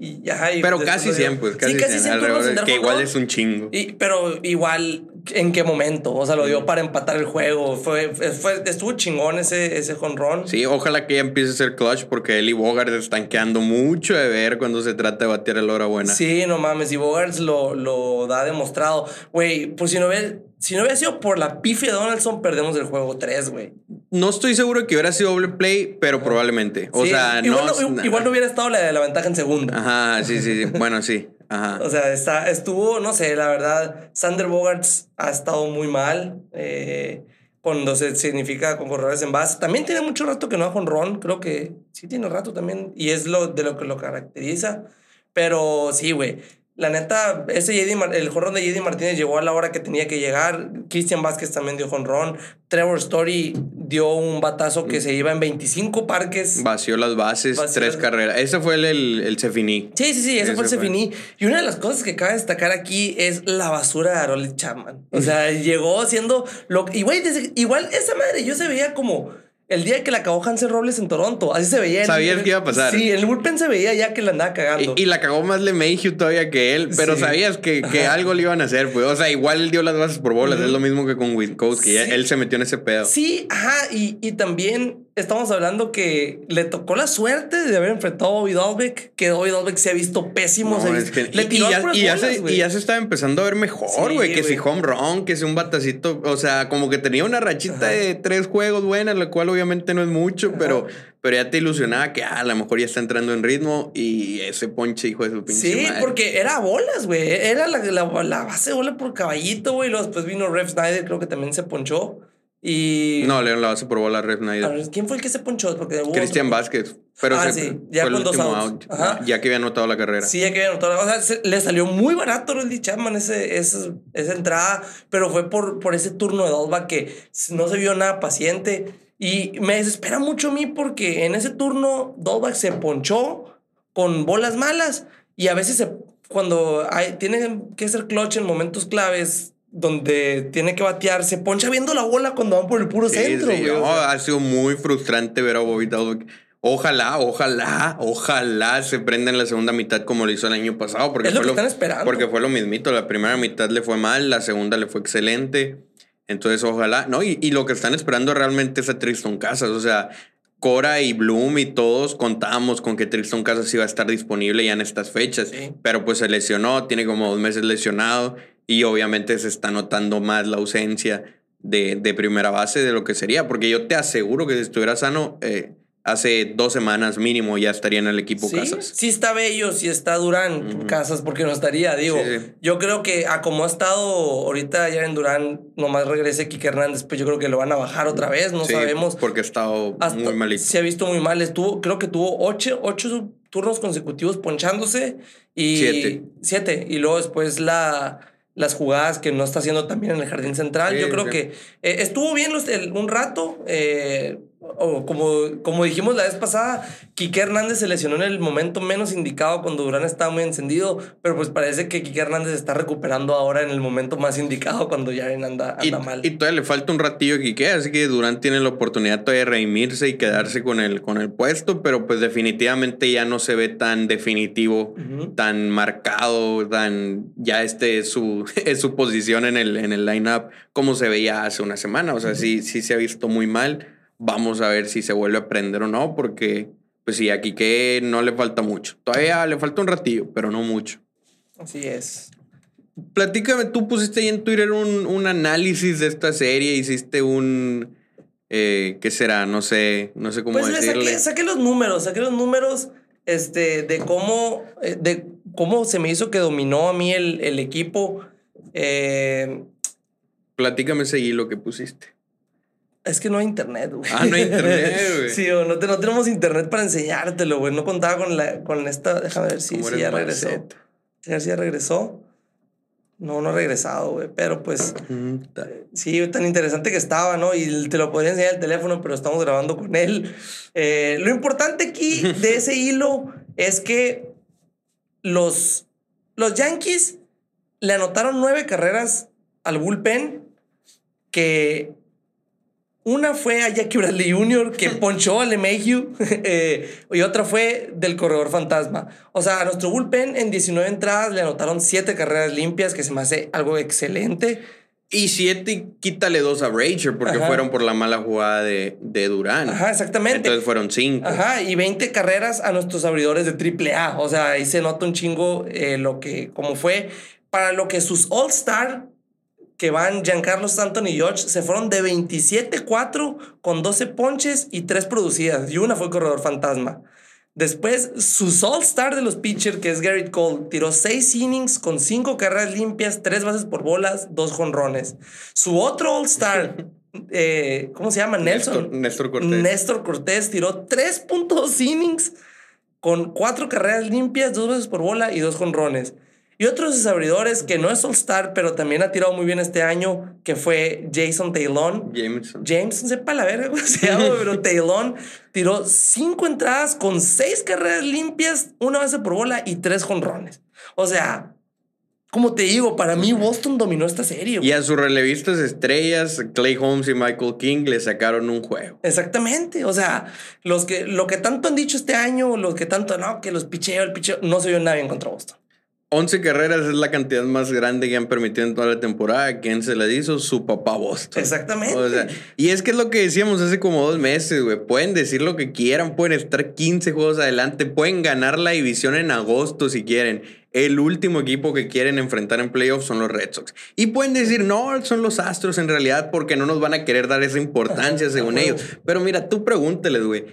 y, ajá, y Pero casi lo dio. 100, pues casi, sí, casi 100. 100 alrededor que igual es un chingo. Y, pero igual, ¿en qué momento? O sea, lo dio para empatar el juego. Fue, fue, estuvo chingón ese, ese jonrón. Sí, ojalá que ya empiece a ser clutch porque él y Bogart están quedando mucho de ver cuando se trata de batear el hora buena. Sí, no mames, y Bogarts lo, lo da demostrado. Güey, por si no ve, si no hubiera sido por la pifia de Donaldson, perdemos el juego 3, güey. No estoy seguro que hubiera sido doble play, pero probablemente. O Sí, sea, igual no. no, igual no hubiera estado la, la ventaja en segunda. Ajá, sí, sí, sí. Bueno, sí. O sea, está, estuvo, no sé, la verdad, Sander Bogarts ha estado muy mal. eh, cuando se significa con corredores en base. También tiene mucho rato que no ha Ron, creo que sí tiene rato también, y es lo de lo que lo caracteriza. Pero sí, güey. La neta, ese el jonrón de JD Martínez llegó a la hora que tenía que llegar. Cristian Vázquez también dio jonrón. Trevor Story dio un batazo que se iba en 25 parques. Vació las bases, tres carreras. Ese fue el, el, el Cefiní. Sí, sí, sí, ese, fue el Cefiní. Y una de las cosas que cabe destacar aquí es la basura de Harold Chapman. O sea, llegó siendo lo Y, güey, igual esa madre yo se veía como el día que la acabó Hansel Robles en Toronto. Así se veía. Sabías que iba a pasar. Sí, el bullpen se veía ya que la andaba cagando. Y, la cagó más LeMahieu todavía que él, pero sabías que, que algo le iban a hacer, pues. O sea, igual él dio las bases por bolas. Es lo mismo que con Winkowski. que Él se metió en ese pedo. Sí, ajá. Y, y también estamos hablando que le tocó la suerte de haber enfrentado a Bobby Dolbeck, que Bobby Dolbeck se ha visto pésimo. le tiró y, ya, y, ya se, y, ya se, estaba empezando a ver mejor, güey. que si home run, que si un batacito. O sea, como que tenía una rachita de tres juegos buenas, la cual obviamente no es mucho, pero, pero ya te ilusionaba que ah, a lo mejor ya está entrando en ritmo y ese ponche, hijo de su pinche. Sí, porque era bolas, güey. Era la, la, la, base de bola por caballito, güey. Luego después vino Rev Snyder, creo que también se ponchó. Y. No, le la base por bola a Rev Snyder. ¿Quién fue el que se ponchó? Porque Cristian Vázquez. Pero ah, sí, ya con dos out. Ya que había anotado la carrera. Sí, ya que había anotado la O sea, le salió muy barato Randy Chapman ese, ese, esa entrada, pero fue por, por ese turno de Dolba que no se vio nada paciente. Y me desespera mucho a mí porque en ese turno Dolbach se ponchó con bolas malas y a veces se, cuando hay, tiene que ser clutch en momentos claves donde tiene que batear, se poncha viendo la bola cuando van por el puro centro. ha sido muy frustrante ver a Dolbach. Ojalá, ojalá, ojalá se prenda en la segunda mitad como lo hizo el año pasado. Porque es lo que están esperando. Porque fue lo mismito. La primera mitad le fue mal, la segunda le fue excelente. Entonces, ojalá, ¿no? Y, y, lo que están esperando realmente es a Tristan Casas. O sea, Cora y Bloom y todos contábamos con que Tristan Casas iba a estar disponible ya en estas fechas. Pero pues se lesionó, tiene como dos meses lesionado y obviamente se está notando más la ausencia de, de primera base de lo que sería. Porque yo te aseguro que si estuviera sano, eh, hace dos semanas mínimo ya estaría en el equipo Casas. Sí está Bello, sí está Durán Casas, porque no estaría, digo. Yo creo que a como ha estado ahorita ya en Durán, nomás regrese Kike Hernández, pues yo creo que lo van a bajar otra vez, no sabemos. Porque ha estado muy malito. Se ha visto muy mal, estuvo, creo que tuvo ocho, ocho turnos consecutivos ponchándose y... Siete. Siete, y luego después la las jugadas que no está haciendo también en el jardín central. Yo creo que eh, estuvo bien un rato. Eh, o como, como dijimos la vez pasada, Quique Hernández se lesionó en el momento menos indicado cuando Durán estaba muy encendido, pero pues parece que Quique Hernández está recuperando ahora en el momento más indicado cuando ya anda, anda mal. Y todavía le falta un ratillo a Quique, así que Durán tiene la oportunidad todavía de reimirse y quedarse con el, con el puesto, pero pues definitivamente ya no se ve tan definitivo, tan marcado, tan ya este es su, es su posición en el, en el line-up como se veía hace una semana, o sea, sí, sí se ha visto muy mal Vamos a ver si se vuelve a prender o no, porque pues sí, aquí que no le falta mucho. Todavía le falta un ratillo, pero no mucho. Así es. Platícame, tú pusiste ahí en Twitter un, un análisis de esta serie, hiciste un... Eh, ¿Qué será? No sé, no sé cómo pues decirle. Saqué, saqué, los números, saqué los números este, de, cómo, eh, de cómo se me hizo que dominó a mí el, el equipo. Eh, Platícame ese hilo que pusiste. Es que no hay internet, güey. Ah, no hay internet, güey. sí, no, no, tenemos internet para enseñártelo, güey. No contaba con, la, con esta. Déjame ver si, si ya regresó. A ver si ya regresó. No, no ha regresado, güey. Pero pues. sí, tan interesante que estaba, ¿no? Y te lo podría enseñar el teléfono, pero estamos grabando con él. Eh, lo importante aquí de ese hilo es que los, los Yankees le anotaron nueve carreras al bullpen que una fue a Jackie Bradley Jr., que ponchó a LeMahieu, eh, y otra fue del corredor fantasma. O sea, a nuestro bullpen en 19 entradas le anotaron 7 carreras limpias, que se me hace algo excelente. Y 7, quítale dos a Rager, porque fueron por la mala jugada de, de Durán. Ajá, exactamente. Entonces fueron 5. Ajá, y 20 carreras a nuestros abridores de AAA. O sea, ahí se nota un chingo eh, lo que, como fue. Para lo que sus All-Star que van Giancarlo Stanton y George, se fueron de 27-4 con 12 ponches y 3 producidas. Y una fue corredor fantasma. Después, su All-Star de los pitchers, que es Garrett Cole, tiró 6 innings con 5 carreras limpias, 3 bases por bolas, 2 jonrones. Su otro All-Star, eh, ¿cómo se llama? Nelson. Néstor, Cortés. Néstor Cortés tiró 3.2 innings con cuatro carreras limpias, dos veces por bola y dos jonrones. Y otros desabridores que no es All-Star, pero también ha tirado muy bien este año, que fue Jason Taylor. Jameson. James, no sepa la verga cómo se llama, pero Taylor tiró cinco entradas con seis carreras limpias, una base por bola y tres jonrones. O sea, como te digo, para mí Boston dominó esta serie. güey. Y a sus relevistas estrellas, Clay Holmes y Michael King, le sacaron un juego. Exactamente. O sea, los que, lo que tanto han dicho este año, los que tanto, no, que los picheo, el picheo, no se vio nada bien contra Boston. 11 carreras es la cantidad más grande que han permitido en toda la temporada. ¿Quién se la hizo? Su papá Boston. Exactamente. O sea, y es que es lo que decíamos hace como dos meses, güey. Pueden decir lo que quieran, pueden estar 15 juegos adelante, pueden ganar la división en agosto si quieren. El último equipo que quieren enfrentar en playoffs son los Red Sox. Y pueden decir, no, son los Astros en realidad porque no nos van a querer dar esa importancia según ellos. Pero mira, tú pregúntales, güey.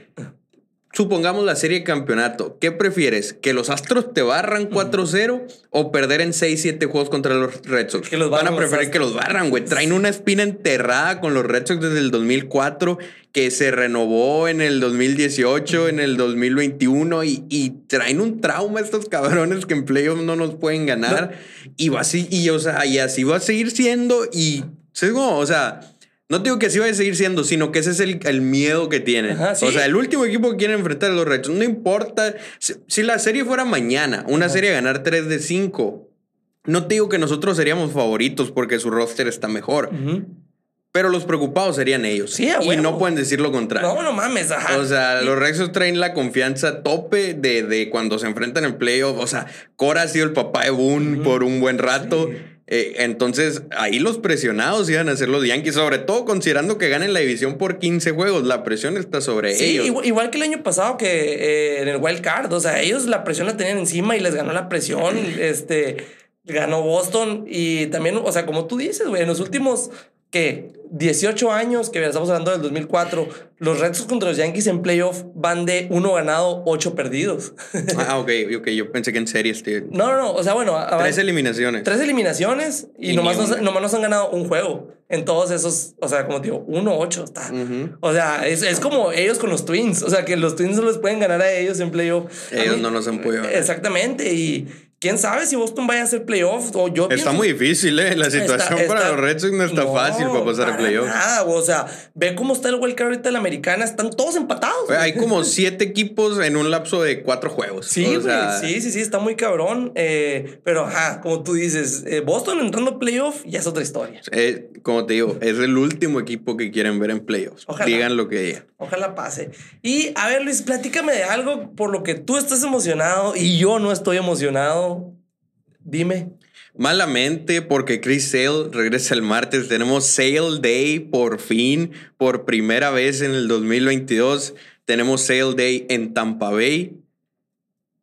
Supongamos la serie de campeonato. ¿Qué prefieres? ¿Que los Astros te barran 4-0 o perder en 6-7 juegos contra los Red Sox? Que los Van a preferir que los barran, güey. Traen una espina enterrada con los Red Sox desde el 2004 que se renovó en el 2018, en el 2021 y, y traen un trauma estos cabrones que en playoffs no nos pueden ganar. Y va así, y, o sea, y así va a seguir siendo y, ¿sabes cómo? O sea... No digo que así va a seguir siendo, sino que ese es el, el miedo que tienen. Ajá, sí. O sea, el último equipo que quieren enfrentar a los Red no importa. Si, si la serie fuera mañana, una serie a ganar 3 de 5, no te digo que nosotros seríamos favoritos porque su roster está mejor. Ujú. Pero los preocupados serían ellos. Sí, y huevo. no pueden decir lo contrario. No, no mames. Ajá. O sea, los Red Sox traen la confianza tope de, de cuando se enfrentan en playoff. O sea, Cora ha sido el papá de Boone por un buen rato. Sí. Eh, entonces, ahí los presionados iban a ser los Yankees, sobre todo considerando que ganen la división por 15 juegos. La presión está sobre Sí, ellos. igual, igual que el año pasado que eh, en el Wild Card, o sea, ellos la presión la tenían encima y les ganó la presión, este, ganó Boston y también, o sea, como tú dices, güey, en los últimos, ¿qué? 18 años, que estamos hablando del 2004, los Red Sox contra los Yankees en playoff van de uno ganado, ocho perdidos. Ah, ok, ok. Yo pensé que en series, tío. no, no, no, o sea, bueno, Tres eliminaciones. tres eliminaciones y, Y nomás, nos, nomás nos han ganado un juego. En todos esos, o sea, como digo, 1-8 está. Ujú. O sea, es, es como ellos con los Twins. O sea, que los Twins no les pueden ganar a ellos en playoff. Ellos mí- no nos han podido. Exactamente. Y quién sabe si Boston vaya a hacer playoff. O yo Está pienso- muy difícil, ¿eh? La situación Está- para está- los Red Sox no está fácil para pasar a para playoffs. Nada, o sea, ve cómo está el wild card ahorita de la americana. Están todos empatados. Hay como siete equipos en un lapso de cuatro juegos. Sí, O sea, Sí, sí, sí, está muy cabrón. Eh, pero, ajá, como tú dices, eh, Boston entrando a playoff ya es otra historia. eh, como te digo, es el último equipo que quieren ver en playoffs. Ojalá. Digan lo que digan. Ojalá pase. Y a ver, Luis, platícame de algo por lo que tú estás emocionado y yo no estoy emocionado. Dime. Malamente, porque Chris Sale regresa el martes. Tenemos Sale Day por fin, por primera vez en el 2022. Tenemos Sale Day en Tampa Bay.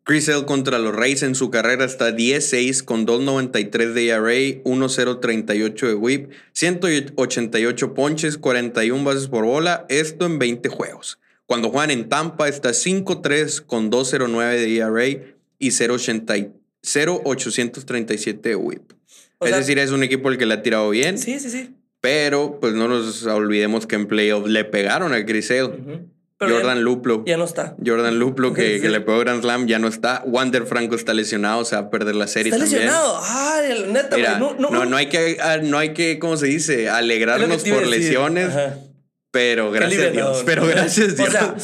Chris Sale contra los Rays en su carrera está 10-6 con 2.93 de ERA, 1.038 de whip, 188 ponches, 41 bases por bola. Esto en 20 juegos. Cuando juegan en Tampa está 5-3 con 2.09 de ERA y 0.80 0.837 de whip. O es sea- decir, es un equipo el que le ha tirado bien, Sí, sí, sí. pero pues no nos olvidemos que en playoff le pegaron a Chris Sale. Ujú. Pero Jordan ya, Luplo. ya no está. Jordan Luplo, que, Sí. que le pegó Grand Slam, ya no está. Wander Franco está lesionado, se va a perder la serie Está también. lesionado. Ay, el- neta, Mira. No, no, no, no hay que, ah, no hay que, ¿cómo se dice? Alegrarnos por lesiones, Ajá. Pero gracias a. Dios. Pero gracias a Dios. O sea,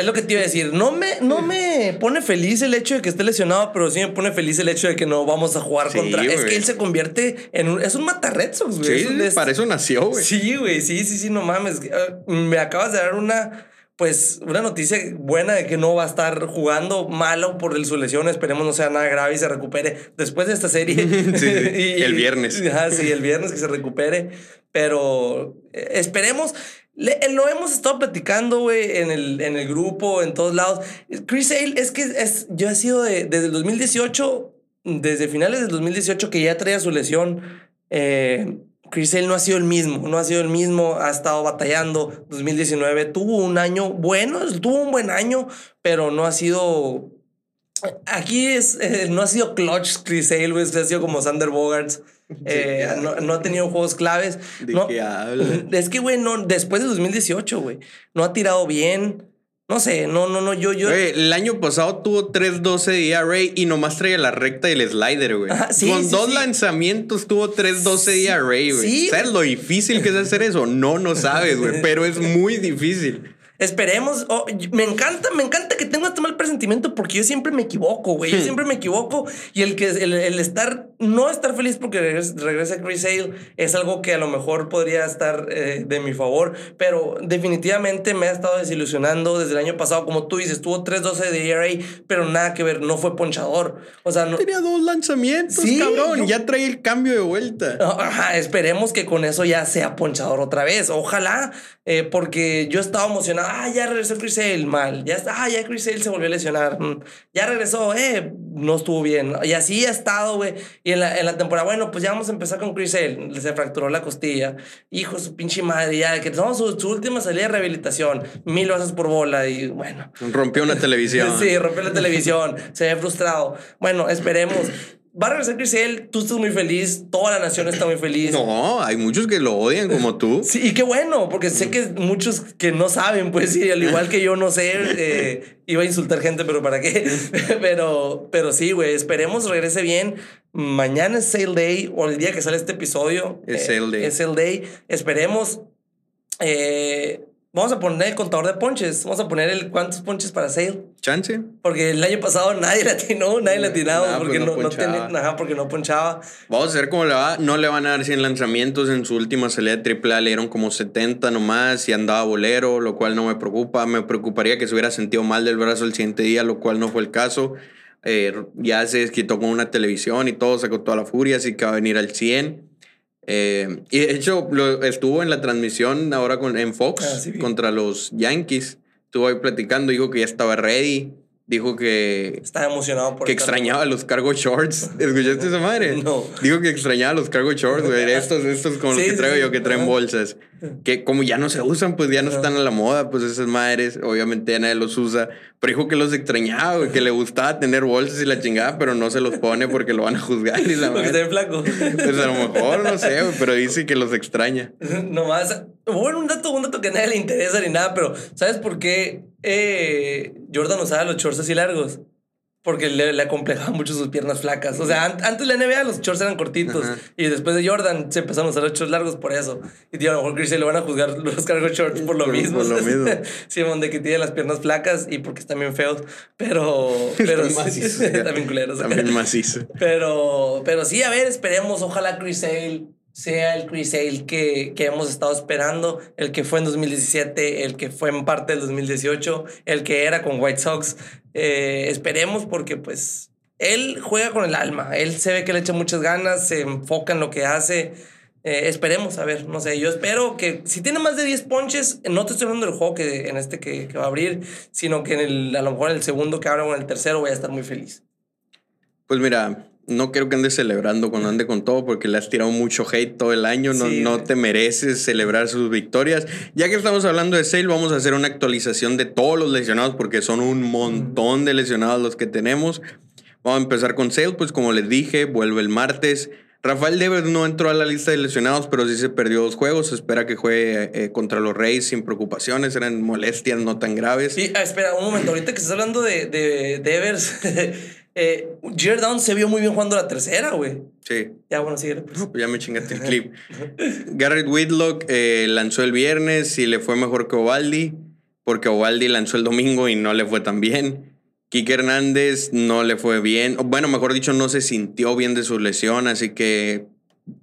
es lo que te iba a decir. No me, no me pone feliz el hecho de que esté lesionado, pero sí me pone feliz el hecho de que no vamos a jugar Sí, contra. Es güey. que él se convierte en un. Es un mata Red Sox, güey. sí, Es un- es- para eso nació, güey. Sí, güey, sí, sí, sí, no mames. Eh, Me acabas de dar una, pues, una noticia buena de que no va a estar jugando malo por su lesión. Esperemos no sea nada grave y se recupere después de esta serie. Sí, sí, el viernes. Ajá, sí, el viernes que se recupere. Pero eh, esperemos. Le- eh, lo hemos estado platicando, güey, en el, en el grupo, en todos lados. Chris Sale, es que es, yo he sido de- desde el 2018, desde finales del 2018 que ya traía su lesión. Eh, Chris Sale no ha sido el mismo, no ha sido el mismo, ha estado batallando. 2019 tuvo un año bueno, tuvo un buen año, pero no ha sido. Aquí es, eh, no ha sido clutch Chris Sale, güey, ha sido como Sander Bogarts. Eh, no, no, ha tenido juegos claves. ¿De no, qué habla? Es que, güey, no, después de 2018, güey, no ha tirado bien. No sé, no, no, no, yo, yo. Güey, el año pasado tuvo 3.12 de ERA y nomás traía la recta y el slider, güey. Sí, Con sí, dos sí. lanzamientos tuvo 3.12 de ERA, güey. Sí. ¿Sabes lo difícil que es hacer eso? No, no sabes, güey, pero es muy difícil. Esperemos. oh, me encanta, me encanta que tenga este mal presentimiento porque yo siempre me equivoco, güey. Yo siempre me equivoco. Y el que el, el estar, no estar feliz porque regrese, regrese Chris Sale es algo que a lo mejor podría estar eh, de mi favor. Pero definitivamente me ha estado desilusionando desde el año pasado. Como tú dices, tuvo 3-12 de ERA, pero nada que ver, no fue ponchador. O sea, no. Tenía dos lanzamientos, Sí, cabrón. yo- Ya trae el cambio de vuelta. Ajá, esperemos que con eso ya sea ponchador otra vez. Ojalá, eh, porque yo estaba emocionado. Ah, ya regresó Chris Sale, mal. Ya está, ah, ya Chris Sale se volvió a lesionar. Mm, Ya regresó, eh, no estuvo bien. Y así ha estado, güey. Y en la, en la temporada, bueno, pues ya vamos a empezar con Chris Sale. Se fracturó la costilla. Hijo su pinche madre, ya, que tomamos su, su última salida de rehabilitación. Mil bases por bola. Y bueno, Rompió una televisión. Sí, rompió la televisión, se ve frustrado. Bueno, esperemos. Va a regresar Chris Sale, tú estás muy feliz, toda la nación está muy feliz. No, hay muchos que lo odian como tú. Sí, y qué bueno, porque sé que muchos que no saben, pues sí, al igual que yo no sé, eh, iba a insultar gente, pero ¿para qué? pero, pero sí, güey, esperemos regrese bien. Mañana es Sale Day, o el día que sale este episodio. Es eh, Sale Day. Es Sale Day. Esperemos. eh, vamos a poner el contador de ponches. Vamos a poner el cuántos ponches para Sale. ¿Chance? Porque el año pasado nadie latinó, nadie latinaba Nah, porque pues no, no no tenía, ajá, porque no ponchaba. Vamos a ver cómo le va. No le van a dar 100 lanzamientos. En su última salida de AAA le dieron como 70 nomás y andaba bolero, lo cual no me preocupa. Me preocuparía que se hubiera sentido mal del brazo el siguiente día, lo cual no fue el caso. Eh, ya se desquitó con una televisión y todo, sacó toda la furia, así que va a venir al 100. Eh, y de hecho, lo, estuvo en la transmisión ahora con, en Fox Ah, sí contra los Yankees. Estuvo ahí platicando, dijo que ya estaba ready. Dijo que Estaba emocionado por que extrañaba los cargo shorts. ¿Escuchaste esa madre? No. Digo que extrañaba los cargo shorts, güey. Estos, estos como Sí, los que traigo sí. yo, que traen bolsas. Que como ya no se usan, pues ya no están a la moda, pues esas madres. Obviamente ya nadie los usa. Pero dijo que los extrañaba, güey, que le gustaba tener bolsas y la chingada, pero no se los pone porque lo van a juzgar y la Porque flaco. Pues a lo mejor, no sé, güey, pero dice que los extraña. Nomás, bueno, un dato, un dato que a nadie le interesa ni nada, pero ¿sabes por qué eh, Jordan usaba los shorts así largos? Porque le, le acomplejaban mucho sus piernas flacas. O sea, an- antes de la NBA los shorts eran cortitos. Ajá. Y después de Jordan se empezaron a usar los shorts largos por eso. Y tío, a lo mejor Chris le van a juzgar los cargo shorts por lo Por- mismo. por lo mismo. Simón, de que tiene las piernas flacas y porque están bien feos. Pero. pero macizos, bien culeros. También macizo. Pero, pero sí, a ver, esperemos. Ojalá Chris Sale sea el Chris Sale que, que hemos estado esperando. El que fue en 2017, el que fue en parte del 2018, el que era con White Sox. Eh, esperemos porque, pues, él juega con el alma. Él se ve que le echa muchas ganas, se enfoca en lo que hace. Eh, esperemos, a ver, no sé, yo espero que si tiene más de 10 ponches, no te estoy hablando del juego que, en este que, que va a abrir, sino que en el, a lo mejor en el segundo que abra o en el tercero voy a estar muy feliz. Pues mira, no quiero que andes celebrando cuando ande con todo porque le has tirado mucho hate todo el año. No, Sí, no te mereces celebrar sus victorias. Ya que estamos hablando de Sale, vamos a hacer una actualización de todos los lesionados porque son un montón de lesionados los que tenemos. Vamos a empezar con Sale, pues como les dije, vuelve el martes. Rafael Devers no entró a la lista de lesionados, pero sí se perdió dos juegos. Se espera que juegue eh, contra los Reyes sin preocupaciones. Eran molestias no tan graves. Y, ah, espera, un momento, ahorita que estás hablando de, de, de Evers, eh, Jared Downs se vio muy bien jugando la tercera, güey. Sí. Ya, bueno, síguele. pues. Ya me chingaste el clip. Garrett Whitlock eh, lanzó el viernes y le fue mejor que Ovaldi, porque Ovaldi lanzó el domingo y no le fue tan bien. Kike Hernández no le fue bien. Bueno, mejor dicho, no se sintió bien de su lesión, así que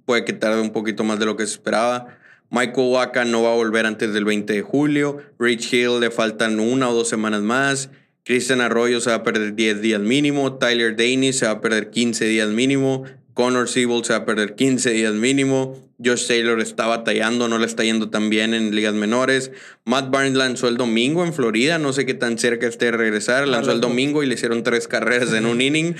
puede que tarde un poquito más de lo que se esperaba. Michael Waka no va a volver antes del 20 de julio. Rich Hill le faltan una o dos semanas más. Christian Arroyo se va a perder 10 días mínimo. Tyler Daney se va a perder 15 días mínimo. Connor Siebel se va a perder 15 días mínimo. Josh Taylor está batallando, no le está yendo tan bien en ligas menores. Matt Barnes lanzó el domingo en Florida, no sé qué tan cerca esté de regresar. Lanzó el domingo y le hicieron tres carreras en un inning.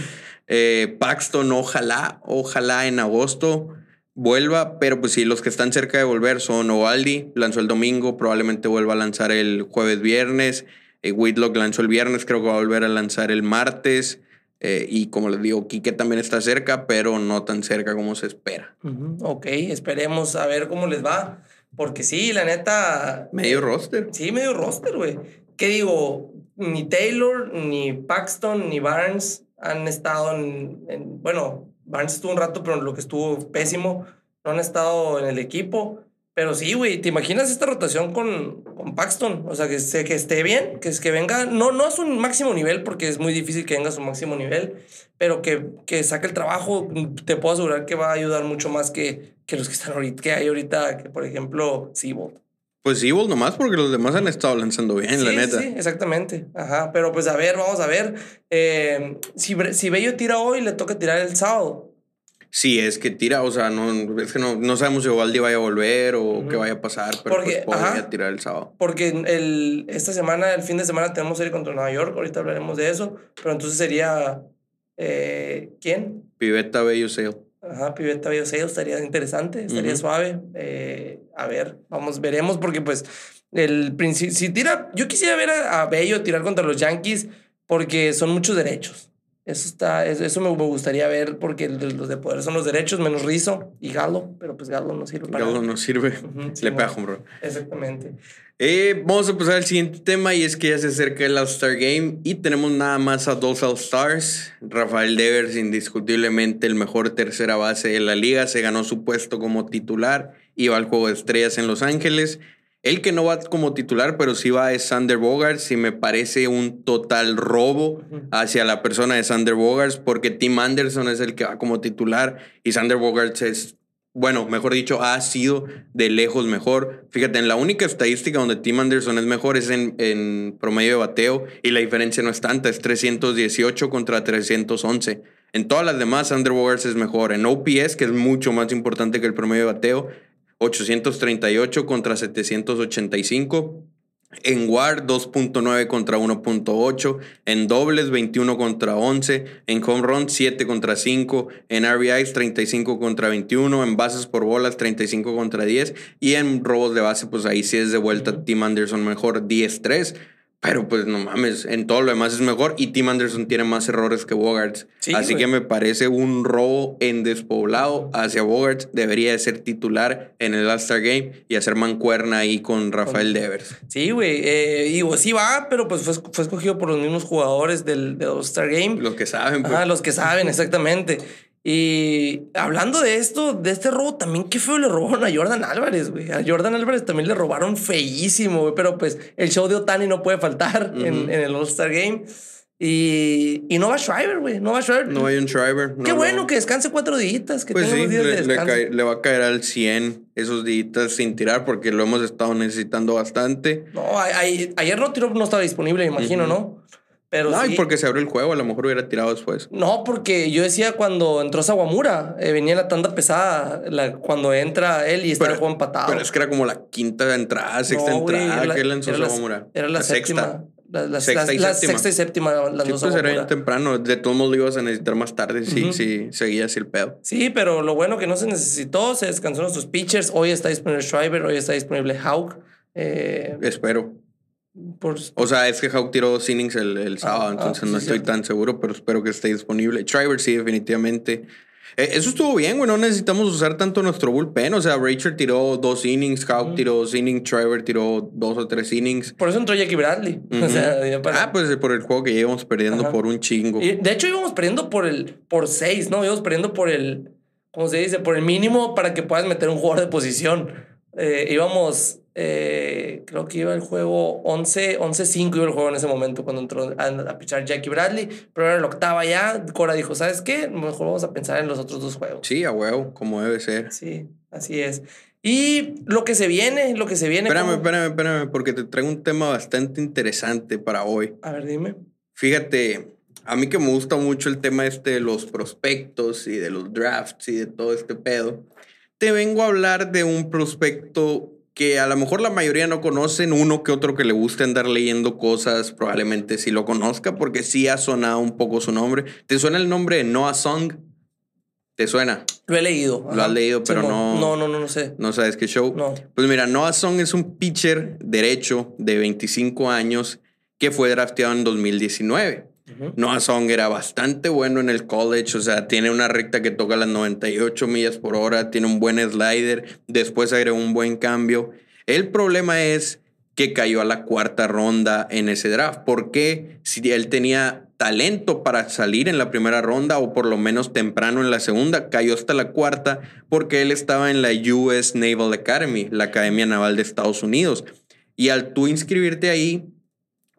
Eh, Paxton, ojalá, ojalá en agosto vuelva, pero pues sí, los que están cerca de volver son Ovaldi, lanzó el domingo, probablemente vuelva a lanzar el jueves, viernes. Eh, Whitlock lanzó el viernes, creo que va a volver a lanzar el martes. Eh, y como les digo, Quique también está cerca, pero no tan cerca como se espera. Ujú, Ok, esperemos a ver cómo les va. Porque sí, la neta. Medio roster. Sí, medio roster, güey. ¿Qué digo? Ni Taylor, ni Paxton, ni Barnes han estado en, en- Bueno, Barnes estuvo un rato, pero lo que estuvo pésimo. No han estado en el equipo. Pero sí, güey, ¿te imaginas esta rotación con, con Paxton? O sea, que, se, que esté bien, que, es que venga, no, no a su máximo nivel, porque es muy difícil que venga a su máximo nivel, pero que, que saque el trabajo, te puedo asegurar que va a ayudar mucho más que, que los que están ahorita, que hay ahorita, que por ejemplo, Seabold. Pues Evil nomás porque los demás han estado lanzando bien, la Sí, neta. Sí, exactamente. Ajá. Pero pues a ver, vamos a ver. Eh, si, si Bello tira hoy, le toca tirar el sábado. Sí, es que tira, o sea, no, es que no, no sabemos si Ovaldi vaya a volver o Ujú. qué vaya a pasar, pero Porque, pues podría tirar el sábado. Porque el, esta semana, el fin de semana, tenemos serie contra Nueva York. Ahorita hablaremos de eso. Pero entonces sería. eh, ¿Quién? Piveta Bello Sale. Ajá, Piveta Bello Sale, estaría interesante, estaría Ujú. suave. Eh, a ver, vamos, veremos, porque pues el si tira, yo quisiera ver a, a Bello tirar contra los Yankees, porque son muchos derechos. Eso está, eso, me, gustaría ver, porque los de poder son los derechos, menos Rizzo y Galo, pero pues Galo no sirve para Galo no sirve. Sí, Le pega home run. Exactamente. Eh, vamos a pasar al siguiente tema y es que ya se acerca el All-Star Game y tenemos nada más a dos All-Stars. Rafael Devers, indiscutiblemente el mejor tercera base de la liga, se ganó su puesto como titular y va al juego de estrellas en Los Ángeles. El que no va como titular, pero sí va es Sander Bogarts y me parece un total robo hacia la persona de Sander Bogarts porque Tim Anderson es el que va como titular y Sander Bogarts es, bueno, mejor dicho, ha sido de lejos mejor. Fíjate, en la única estadística donde Tim Anderson es mejor es en, en promedio de bateo y la diferencia no es tanta, es 318 contra 311. En todas las demás, Sander Bogarts es mejor. En OPS, que es mucho más importante que el promedio de bateo, 838 contra 785. En WAR 2.9 contra 1.8, en dobles 21 contra 11, en home run 7 contra 5, en RBIs 35 contra 21, en bases por bolas 35 contra 10 y en robos de base pues ahí sí es de vuelta. Tim Anderson mejor 10-3. Pero pues no mames, en todo lo demás es mejor y Tim Anderson tiene más errores que Bogarts. Sí, Así güey. que me parece un robo en despoblado hacia Bogarts. Debería de ser titular en el All-Star Game y hacer mancuerna ahí con Rafael Devers. Sí, güey. Eh, digo, sí va, pero pues fue, fue escogido por los mismos jugadores del, del All-Star Game. Los que saben, pues. Ajá, los que saben, exactamente. Y hablando de esto, de este robo, también qué feo le robaron a Jordan Álvarez, güey. A Jordan Álvarez también le robaron feísimo, güey. Pero pues el show de Otani no puede faltar en, Ujú. en el All-Star Game. Y, y no va Shriver, güey. No va Shriver. No hay un driver. Qué bueno que descanse cuatro días, que Pues sí, días de le, cae- va a caer al 100 esos días sin tirar porque lo hemos estado necesitando bastante. No, a- a- ayer no tiró, no estaba disponible, me imagino. ¿no? Pero No, sí. y porque se abrió el juego, a lo mejor hubiera tirado después. No, porque yo decía cuando entró Sawamura, eh, venía la tanda pesada, la- cuando entra él y está el juego empatado. Pero es que era como la quinta entrada, sexta No, entrada la- que lanzó era la-. Era la, séptima. sexta. La, la- Sexta la- y la séptima. sexta y séptima lanzó Sí, pues era temprano. De todos modos lo ibas a necesitar más tarde si, seguía así el pedo. Sí, pero lo bueno que no se necesitó, se descansó nuestros pitchers. Hoy está disponible Schreiber, hoy está disponible Hawk. Eh, Espero. Por, O sea, es que Hawk tiró dos innings el, el sábado, ah, entonces no sí, estoy cierto. tan seguro, pero espero que esté disponible. Triver sí, definitivamente. Eh, eso estuvo bien, güey. No necesitamos usar tanto nuestro bullpen. O sea, Rachel tiró dos innings, Hawk Ujú. tiró dos innings, Triver tiró dos o tres innings. por eso entró Jackie Bradley. O sea, para- Ah, pues por el juego que íbamos perdiendo Ajá. por un chingo. Y de hecho íbamos perdiendo por el por seis, ¿no? Íbamos perdiendo por el, ¿cómo se dice? Por el mínimo para que puedas meter un jugador de posición. Eh, íbamos, eh, creo que iba el juego 11, 11-5 iba el juego en ese momento cuando entró a, a pichar Jackie Bradley, pero era la octava ya. Cora dijo, ¿sabes qué? Mejor vamos a pensar en los otros dos juegos. Sí, a huevo, como debe ser. Sí, así es. Y lo que se viene, lo que se viene. Espérame, ¿cómo? espérame, espérame, porque te traigo un tema bastante interesante para hoy. A ver, dime. Fíjate, a mí que me gusta mucho el tema este de los prospectos y de los drafts y de todo este pedo, te vengo a hablar de un prospecto que a lo mejor la mayoría no conocen, uno que otro que le guste andar leyendo cosas, probablemente sí lo conozca porque sí ha sonado un poco su nombre. ¿Te suena el nombre de Noah Song? ¿Te suena? Lo he leído. Lo has leído, pero no- No, no, no, no sé. ¿No sabes qué show? No. Pues mira, Noah Song es un pitcher derecho de 25 años que fue drafteado en 2019. Noah Song era bastante bueno en el college, o sea, tiene una recta que toca las 98 millas por hora, tiene un buen slider, después agregó un buen cambio. El problema es que cayó a la cuarta ronda en ese draft, porque si él tenía talento para salir en la primera ronda o por lo menos temprano en la segunda, cayó hasta la cuarta porque él estaba en la US Naval Academy, la Academia Naval de Estados Unidos. Y al tú inscribirte ahí,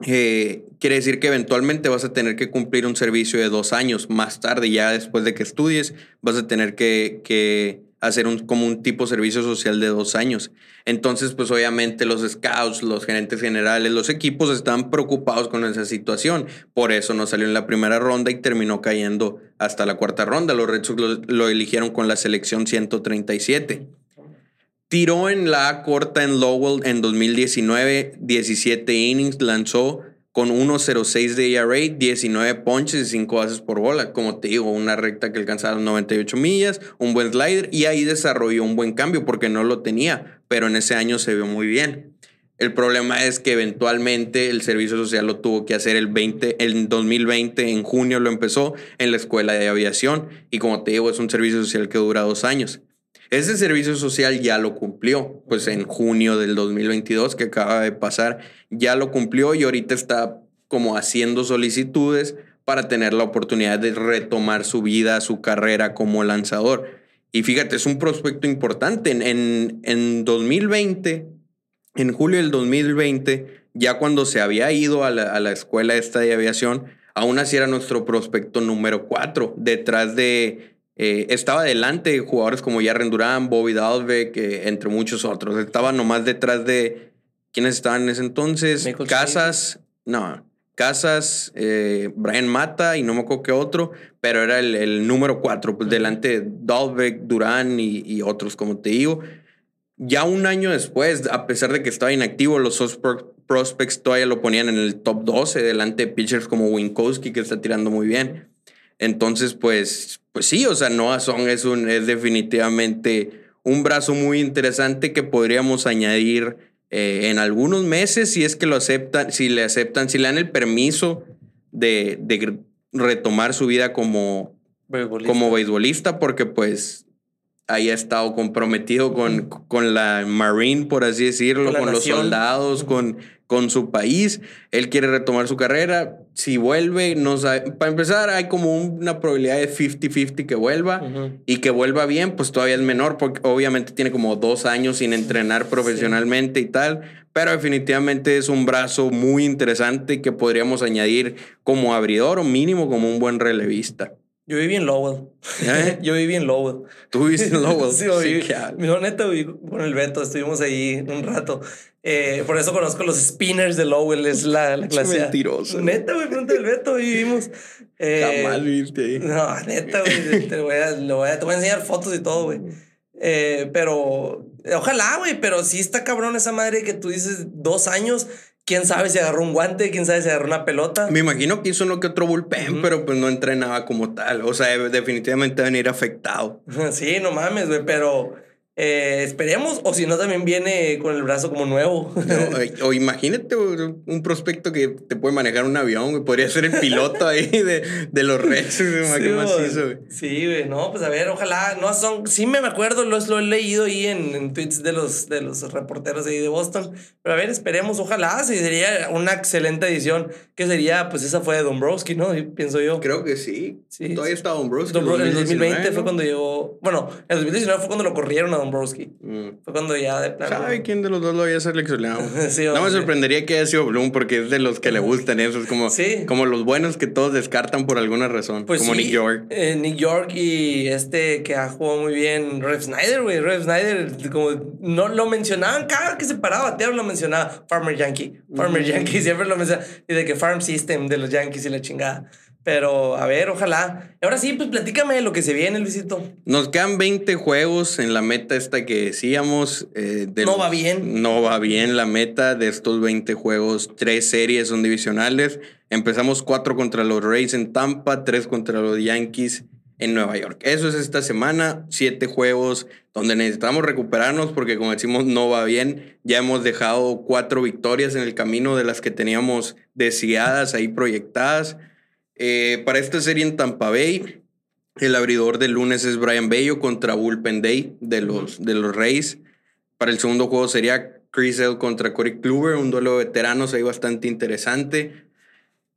eh, quiere decir que eventualmente vas a tener que cumplir un servicio de dos años. Más tarde, ya después de que estudies, vas a tener que, hacer un, como un tipo de servicio social de dos años. Entonces, pues obviamente los scouts, los gerentes generales, los equipos estaban preocupados con esa situación. Por eso no salió en la primera ronda y terminó cayendo hasta la cuarta ronda. Los Red Sox lo eligieron con la selección 137. Tiró en la corta en Lowell en 2019, 17 innings, lanzó con 1.06 de ERA, 19 ponches y 5 bases por bola. Como te digo, una recta que alcanzaba 98 millas, un buen slider y ahí desarrolló un buen cambio porque no lo tenía, pero en ese año se vio muy bien. El problema es que eventualmente el servicio social lo tuvo que hacer el 20, el 2020, en junio lo empezó en la escuela de aviación y como te digo, es un servicio social que dura dos años. Ese servicio social ya lo cumplió, pues en junio del 2022 que acaba de pasar, ya lo cumplió y ahorita está como haciendo solicitudes para tener la oportunidad de retomar su vida, su carrera como lanzador. Y fíjate, es un prospecto importante. En, en, 2020, en julio del 2020, ya cuando se había ido a la, a la escuela esta de aviación, aún así era nuestro prospecto número cuatro, detrás de eh, estaba delante de jugadores como Jarren Durán, Bobby Dalbeck, entre muchos otros. Estaba nomás detrás de. ¿Quiénes estaban en ese entonces? Casas. No. Casas, eh, Brian Mata y no me acuerdo qué otro, pero era el, número cuatro, pues delante de Dalbeck, Durán y, otros, como te digo. Ya un año después, a pesar de que estaba inactivo, los prospects todavía lo ponían en el top 12, delante de pitchers como Winkowski, que está tirando muy bien. Entonces, pues, pues sí, o sea, Noah Song es, un, es definitivamente un brazo muy interesante que podríamos añadir eh, en algunos meses si es que lo aceptan, si le aceptan, si le dan el permiso de, de retomar su vida como beisbolista. como beisbolista, porque pues ahí ha estado comprometido con, con la Marine, por así decirlo, con, los soldados, con, con su país. Él quiere retomar su carrera. Si vuelve, no sabe. Para empezar, hay como una probabilidad de 50-50 que vuelva y que vuelva bien, pues todavía es menor, porque obviamente tiene como dos años sin entrenar profesionalmente y tal. Pero definitivamente es un brazo muy interesante que podríamos añadir como abridor o mínimo como un buen relevista. Yo viví en Lowell. ¿Eh? Yo viví en Lowell. ¿Tú viviste en Lowell? sí, sí, sí Mi neta, con el Beto, estuvimos ahí un rato. Eh, por eso conozco los spinners de Lowell, es la, la clase. Es mentiroso. Neta, güey, pronto el Beto vivimos. Eh, Jamás viste ahí. No, neta, güey, te, voy a, voy a, te voy a enseñar fotos y todo, güey. Eh, pero ojalá, güey, pero sí está cabrón esa madre que tú dices dos años quién sabe si agarró un guante, quién sabe si agarró una pelota. Me imagino que hizo uno que otro bullpen, pero pues no entrenaba como tal. O sea, definitivamente venir afectado. sí, no mames, güey, pero eh, esperemos, o si no, también viene con el brazo como nuevo. o, imagínate un prospecto que te puede manejar un avión, güey. Podría ser el piloto ahí de, de los Reds, güey. Sí, güey. No, pues a ver, ojalá. No son. Sí, me acuerdo, lo, lo he leído ahí en, en, tweets de los, de los reporteros ahí de Boston. Pero a ver, esperemos, ojalá. Sí, sería una excelente edición. Que sería, pues esa fue de Dombrowski, ¿no? Pienso yo. Creo que sí. sí Todavía está Dombrowski. en el 2020 fue cuando llegó. Bueno, en el 2019 fue cuando lo corrieron a Dombrowski. Mm. Fue cuando ya de plano. ¿Sabe quién de los dos lo había seleccionado? no me sorprendería que haya sido Bloom porque es de los que le gustan eso. Es como, como los buenos que todos descartan por alguna razón. Pues como Nick York. Eh, Nick York y este que ha jugado muy bien, Rev Snyder, güey. Rev Snyder, como no lo mencionaban cada que se paraba batear, lo mencionaba Farmer Yankee. Farmer Yankee siempre lo mencionaba. Y de que Farm System de los Yankees y la chingada. Pero a ver, ojalá. Ahora sí, pues platícame lo que se viene, Luisito. Nos quedan 20 juegos en la meta esta que decíamos. Eh, no va bien. No va bien la meta de estos 20 juegos. Tres series son divisionales. Empezamos cuatro contra los Rays en Tampa, tres contra los Yankees en Nueva York. Eso es esta semana, siete juegos donde necesitamos recuperarnos porque como decimos no va bien. Ya hemos dejado cuatro victorias en el camino de las que teníamos deseadas ahí proyectadas. Eh, para esta serie en Tampa Bay, el abridor del lunes es Brian Bello contra Bullpen Day de los, de los Reyes. Para el segundo juego sería Chris L contra Corey Kluber, un duelo de veteranos ahí bastante interesante.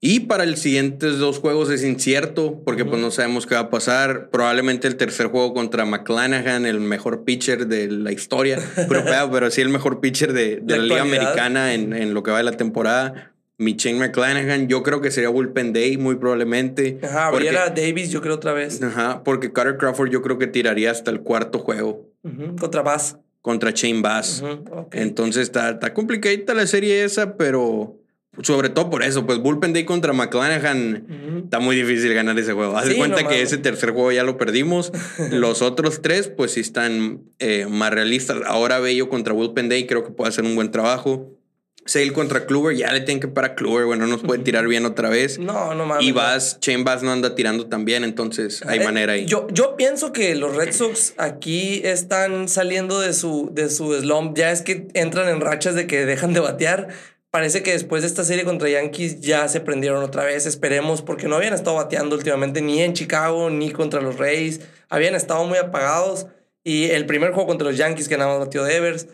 Y para el siguientes dos juegos es incierto, porque pues no sabemos qué va a pasar. Probablemente el tercer juego contra McClanahan, el mejor pitcher de la historia, pero, pero sí el mejor pitcher de, de la, Liga Americana en, en, lo que va de la temporada. Michelle McClanahan, yo creo que sería Bullpen Day, muy probablemente. Ajá, abriera Davis, yo creo otra vez. Ajá, porque Carter Crawford yo creo que tiraría hasta el cuarto juego. Contra Bass. Contra Shane Bass. Entonces está, está complicadita la serie esa, pero sobre todo por eso, pues Bullpen Day contra McClanahan está muy difícil ganar ese juego. Haz de cuenta que ese tercer juego ya lo perdimos. Los otros tres, pues sí están eh, más realistas. Ahora Bello contra Bullpen Day creo que puede hacer un buen trabajo. Sale contra Kluber, ya le tienen que parar a Kluber, bueno, no nos puede tirar bien otra vez. No, no mames. Y Bass, Bass no anda tirando tan bien, entonces hay Eh, manera ahí. Yo, yo pienso que los Red Sox aquí están saliendo de su, de su slump. Ya es que entran en rachas de que dejan de batear. Parece que después de esta serie contra Yankees ya se prendieron otra vez. Esperemos, porque no habían estado bateando últimamente ni en Chicago ni contra los Rays. Habían estado muy apagados. Y el primer juego contra los Yankees que nada más batió Devers.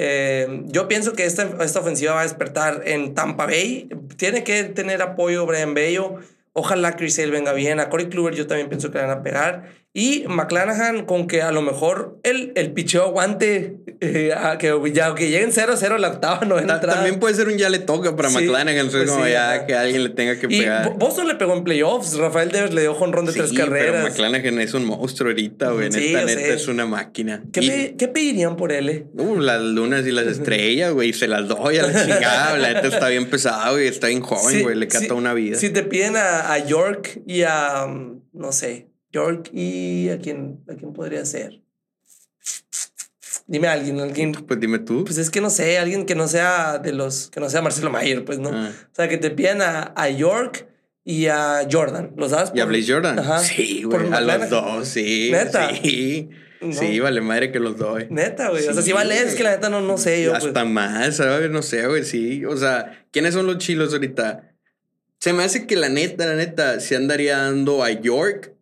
Eh, yo pienso que esta, esta ofensiva va a despertar en Tampa Bay. Tiene que tener apoyo Brian Bello. Ojalá Chris Sale venga bien. A Corey Kluber yo también pienso que le van a pegar. Y McClanahan con que a lo mejor el, el picheo aguante, eh, a que ya que lleguen 0-0 la octava, novena Ta-. También puede ser un ya le toca para Sí, McClanahan, pues como sí, ya ajá. que alguien le tenga que Y pegar. Bo- Boston le pegó en playoffs. Rafael Devers le dio jonrón de tres Sí, pero carreras. McClanahan es un monstruo ahorita, güey. Neta, neta, sé. es una máquina. ¿Qué, Y- pe- ¿Qué pedirían por él? eh? Uh, las lunas y las estrellas, güey, se las doy a la chingada. La neta está bien pesado, güey, está bien joven, güey, le cata sí, una vida. Si te piden a, a York y a, um, no sé, York y a quién, a quién podría ser. Dime a alguien, alguien. Pues dime tú. Pues es que no sé, alguien que no sea de los, que no sea Marcelo Mayer, pues no. Ah. O sea, que te pidan a, a York y a Jordan. ¿Los sabes? ¿Y a por- Blaze Jordan? Ajá. Sí, Por güey, a los dos, sí. ¿Neta? Sí. No. Sí, vale madre que los doy. Neta, güey. o sea, Sí, si vale, es que la neta no, no sé yo. pues. Hasta más, ¿sabes? No sé, güey, sí. O sea, ¿quiénes son los chilos ahorita? Se me hace que la neta, la neta, se andaría dando a York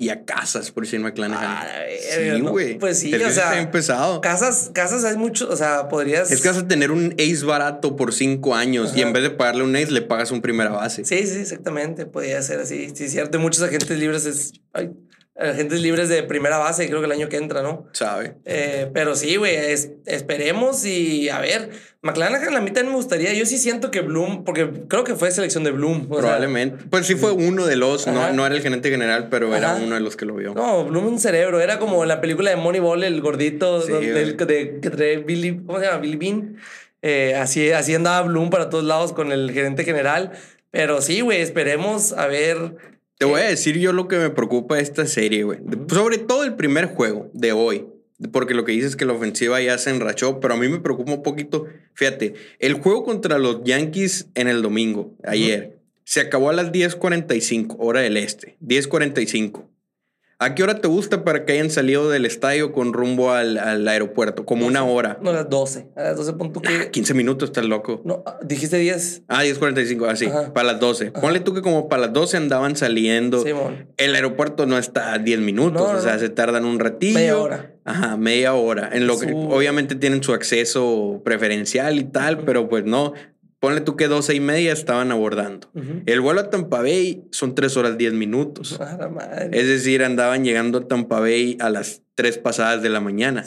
y a Casas por Shane McClanahan. Ah, sí, ¿no? güey. Pues sí, Es o sea, pesado. Casas, casas hay mucho, o sea, podrías. Es que vas a tener un ace barato por cinco años y en vez de pagarle un ace, le pagas un primera base. Sí, sí, exactamente. Podría ser así. Sí, es cierto. Muchos agentes libres es. ay, agentes libres de primera base, creo que el año que entra, ¿no? ¿Sabe? Eh, pero sí, güey, es- esperemos y a ver. McClanahan, a mí también me gustaría. Yo sí siento que Bloom, porque creo que fue selección de Bloom. o sea, Probablemente. pues sí fue uno de los, no, no era el gerente general, pero era Ajá. uno de los que lo vio. no, Bloom un cerebro. Era como la película de Moneyball, el gordito Sí, donde- el- de, que trae Billy, ¿cómo se llama? Billy Bean. Eh, así, así andaba Bloom para todos lados con el gerente general. Pero sí, güey, esperemos a ver. Te voy a decir yo lo que me preocupa de esta serie, güey. Sobre todo el primer juego de hoy. Porque lo que dices es que la ofensiva ya se enrachó, pero a mí me preocupa un poquito. Fíjate, el juego contra los Yankees en el domingo, ayer, se acabó a las 10:45, hora del este. 10:45. ¿A qué hora te gusta para que hayan salido del estadio con rumbo al, al aeropuerto? Como una hora. No, a las 12. A las 12 pon tú Ah, que. 15 minutos, estás loco. No, dijiste 10. Ah, 10.45, así, Ajá. para las 12. Ponle tú que como para las 12 andaban saliendo. Simón. El aeropuerto no está a 10 minutos, No, o sea, no. se tardan un ratillo. Media hora. Ajá, media hora. En lo que Su- obviamente tienen su acceso preferencial y tal, pero pues no. Ponle tú que 12 y media estaban abordando. El vuelo a Tampa Bay son 3 horas 10 minutos. Madre. Es decir, andaban llegando a Tampa Bay a las 3 pasadas de la mañana.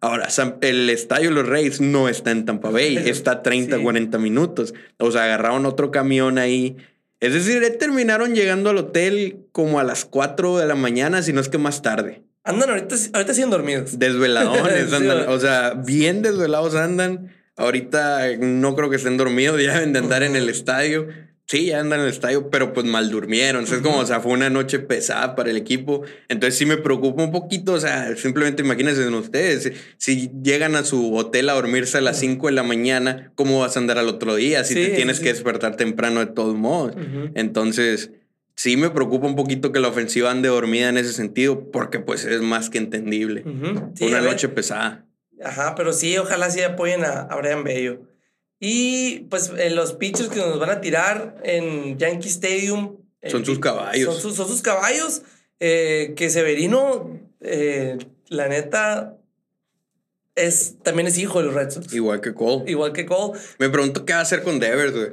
Ahora, el estadio Los Reyes no está en Tampa Bay, está a 30, Sí. 40 minutos. O sea, agarraron otro camión ahí. Es decir, terminaron llegando al hotel como a las 4 de la mañana, si no es que más tarde. Andan ahorita, ahorita siguen dormidos. Desveladones, Sí, andan, va. o sea, bien desvelados andan. Ahorita no creo que estén dormidos, ya deben de andar en el estadio. Sí, ya andan en el estadio, pero pues mal durmieron. Entonces, como, o sea, fue una noche pesada para el equipo. Entonces, sí me preocupa un poquito. O sea, simplemente imagínense en ustedes. Si llegan a su hotel a dormirse a las 5 de la mañana, ¿cómo vas a andar al otro día? Si Sí, te tienes sí, que despertar temprano de todos modos. Entonces, sí me preocupa un poquito que la ofensiva ande dormida en ese sentido, porque pues es más que entendible. Sí, una noche pesada. Ajá, pero sí, ojalá sí apoyen a, a Brian Bello. Y pues eh, los pitchers que nos van a tirar en Yankee Stadium, Son sus caballos. Son sus, son sus caballos. eh, que Severino, eh, la neta, es, también es hijo de los Red Sox. Igual que Cole. Igual que Cole, Me pregunto qué va a hacer con Devers, güey.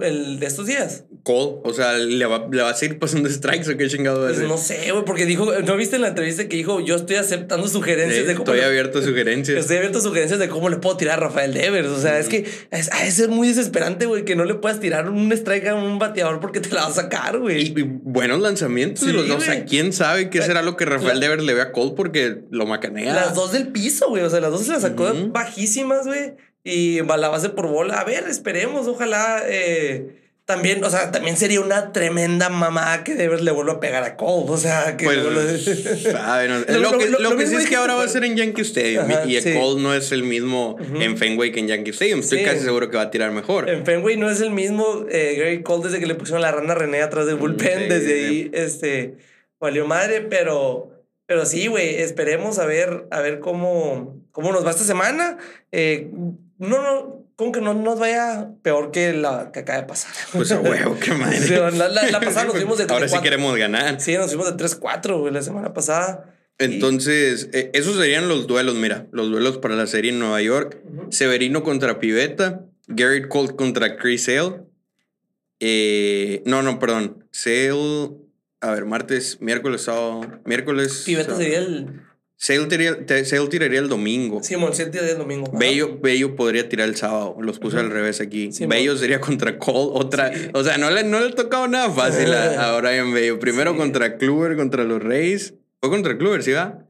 El de estos días. Cole, o sea, ¿le va, le va a seguir pasando strikes o qué chingado va a Pues hacer? no sé, güey, porque dijo, ¿no viste en la entrevista que dijo, yo estoy aceptando sugerencias Sí, de cómo... estoy le- abierto a sugerencias. Estoy abierto a sugerencias de cómo le puedo tirar a Rafael Devers. O sea, es que es, ha de ser muy desesperante, güey, que no le puedas tirar un strike a un bateador porque te la va a sacar, Y, güey. y buenos lanzamientos. Sí, los dos. o sea, quién sabe qué será lo que Rafael La- Devers le ve a Cole porque lo macanea. Las dos del piso, güey. O sea, las dos se las sacó bajísimas, güey. Y va la base por bola. A ver, esperemos. Ojalá. eh, también, o sea, también sería una tremenda mamá que Devers le vuelva a pegar a Cole. O sea, que Pues, sabe, no. Lo- que, lo- lo lo que sí es que ahora va a ser en Yankee Stadium Ajá, y, y sí. Cole no es el mismo en Fenway que en Yankee Stadium. Estoy Sí. casi seguro que va a tirar mejor. En Fenway no es el mismo eh, Gary Cole desde que le pusieron la rana René atrás del bullpen. Mm, Sí, desde ahí, este, valió madre, pero, pero sí, güey, esperemos a ver, a ver cómo, cómo nos va esta semana. Eh, no, no, como que no nos vaya peor que la que acaba de pasar. Pues a huevo, qué madre. Sí, la, la- la pasada nos fuimos de Ahora sí 3-4. queremos ganar. Sí, nos fuimos de 3-4, güey, la semana pasada. Entonces, eh, esos serían los duelos, mira, los duelos para la serie en Nueva York. Severino contra Pivetta, Garrett Cole contra Chris Sale. Eh, no, no, perdón. Sale, a ver, martes, miércoles, sábado, miércoles. Piveta sábado. sería el. Sale tiraría, Sale tiraría el domingo. Sí, el día del domingo. Ajá. Bello, Bello podría tirar el sábado. Los puse al revés aquí. Bello sería contra Cole. Otra. O sea, no le, no le ha tocado nada fácil a, a Brian Bello. Primero Sí. contra Kluber, contra los Reyes. Fue contra Kluber, ¿sí va?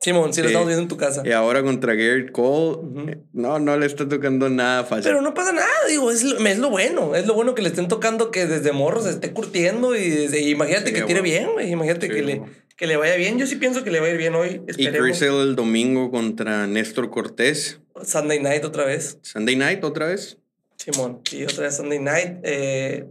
Simón, sí, lo estamos viendo en tu casa. Y ahora contra Garrett Cole. Eh, No, no le está tocando nada fácil. Pero no pasa nada, digo, es lo, es lo bueno. Es lo bueno que le estén tocando que desde morro se esté curtiendo y desde, imagínate Sí, que tire bueno. bien, güey. Imagínate Sí, que, le. Que le vaya bien. Yo sí pienso que le va a ir bien hoy. y Esperemos. Chris Sale el domingo contra Néstor Cortés. Sunday night otra vez. Sunday night otra vez. Simón, sí, otra vez Sunday night. Eh,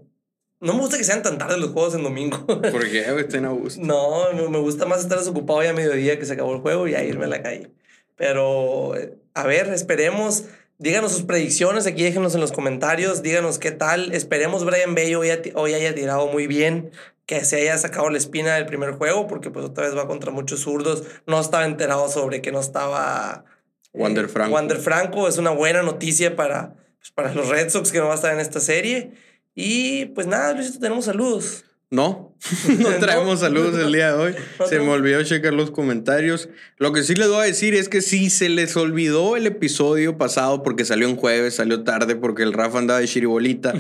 no me gusta que sean tan tarde los juegos en domingo. ¿Por qué? Estén a gusto. no, me, gusta más estar desocupado ya a mediodía que se acabó el juego y a irme a la calle. Pero, eh, a ver, esperemos. Díganos sus predicciones aquí, déjenos en los comentarios, díganos qué tal. Esperemos Brian Bello hoy, hoy haya tirado muy bien, que se haya sacado la espina del primer juego, porque pues otra vez va contra muchos zurdos. No estaba enterado sobre que no estaba... eh, Wander Franco. Wander Franco es una buena noticia para, pues, para los Red Sox que no va a estar en esta serie. Y pues nada, Luisito, tenemos saludos. No, no traemos saludos el día de hoy. Se me olvidó checar los comentarios. Lo que sí les voy a decir es que si se les olvidó el episodio pasado porque salió en jueves, salió tarde porque el Rafa andaba de chiribolita.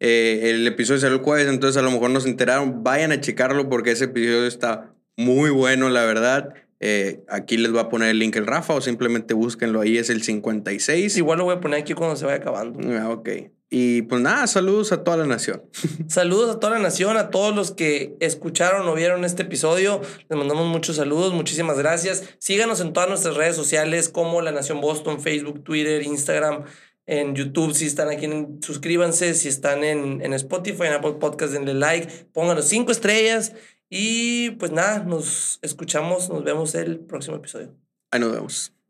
Eh, el episodio salió el jueves, entonces a lo mejor no se enteraron. Vayan a checarlo porque ese episodio está muy bueno, la verdad. Eh, aquí les va a poner el link el Rafa o simplemente búsquenlo ahí, es el 56. Igual lo voy a poner aquí cuando se vaya acabando. Ah, ok. Y pues nada, saludos a toda la nación. Saludos a toda la nación, a todos los que escucharon o vieron este episodio. Les mandamos muchos saludos, muchísimas gracias. Síganos en todas nuestras redes sociales como La Nación Boston, Facebook, Twitter, Instagram, en YouTube. Si están aquí, suscríbanse. Si están en, en Spotify, en Apple Podcast, denle like, pónganos cinco estrellas. Y pues nada, nos escuchamos, nos vemos el próximo episodio. Ahí nos vemos.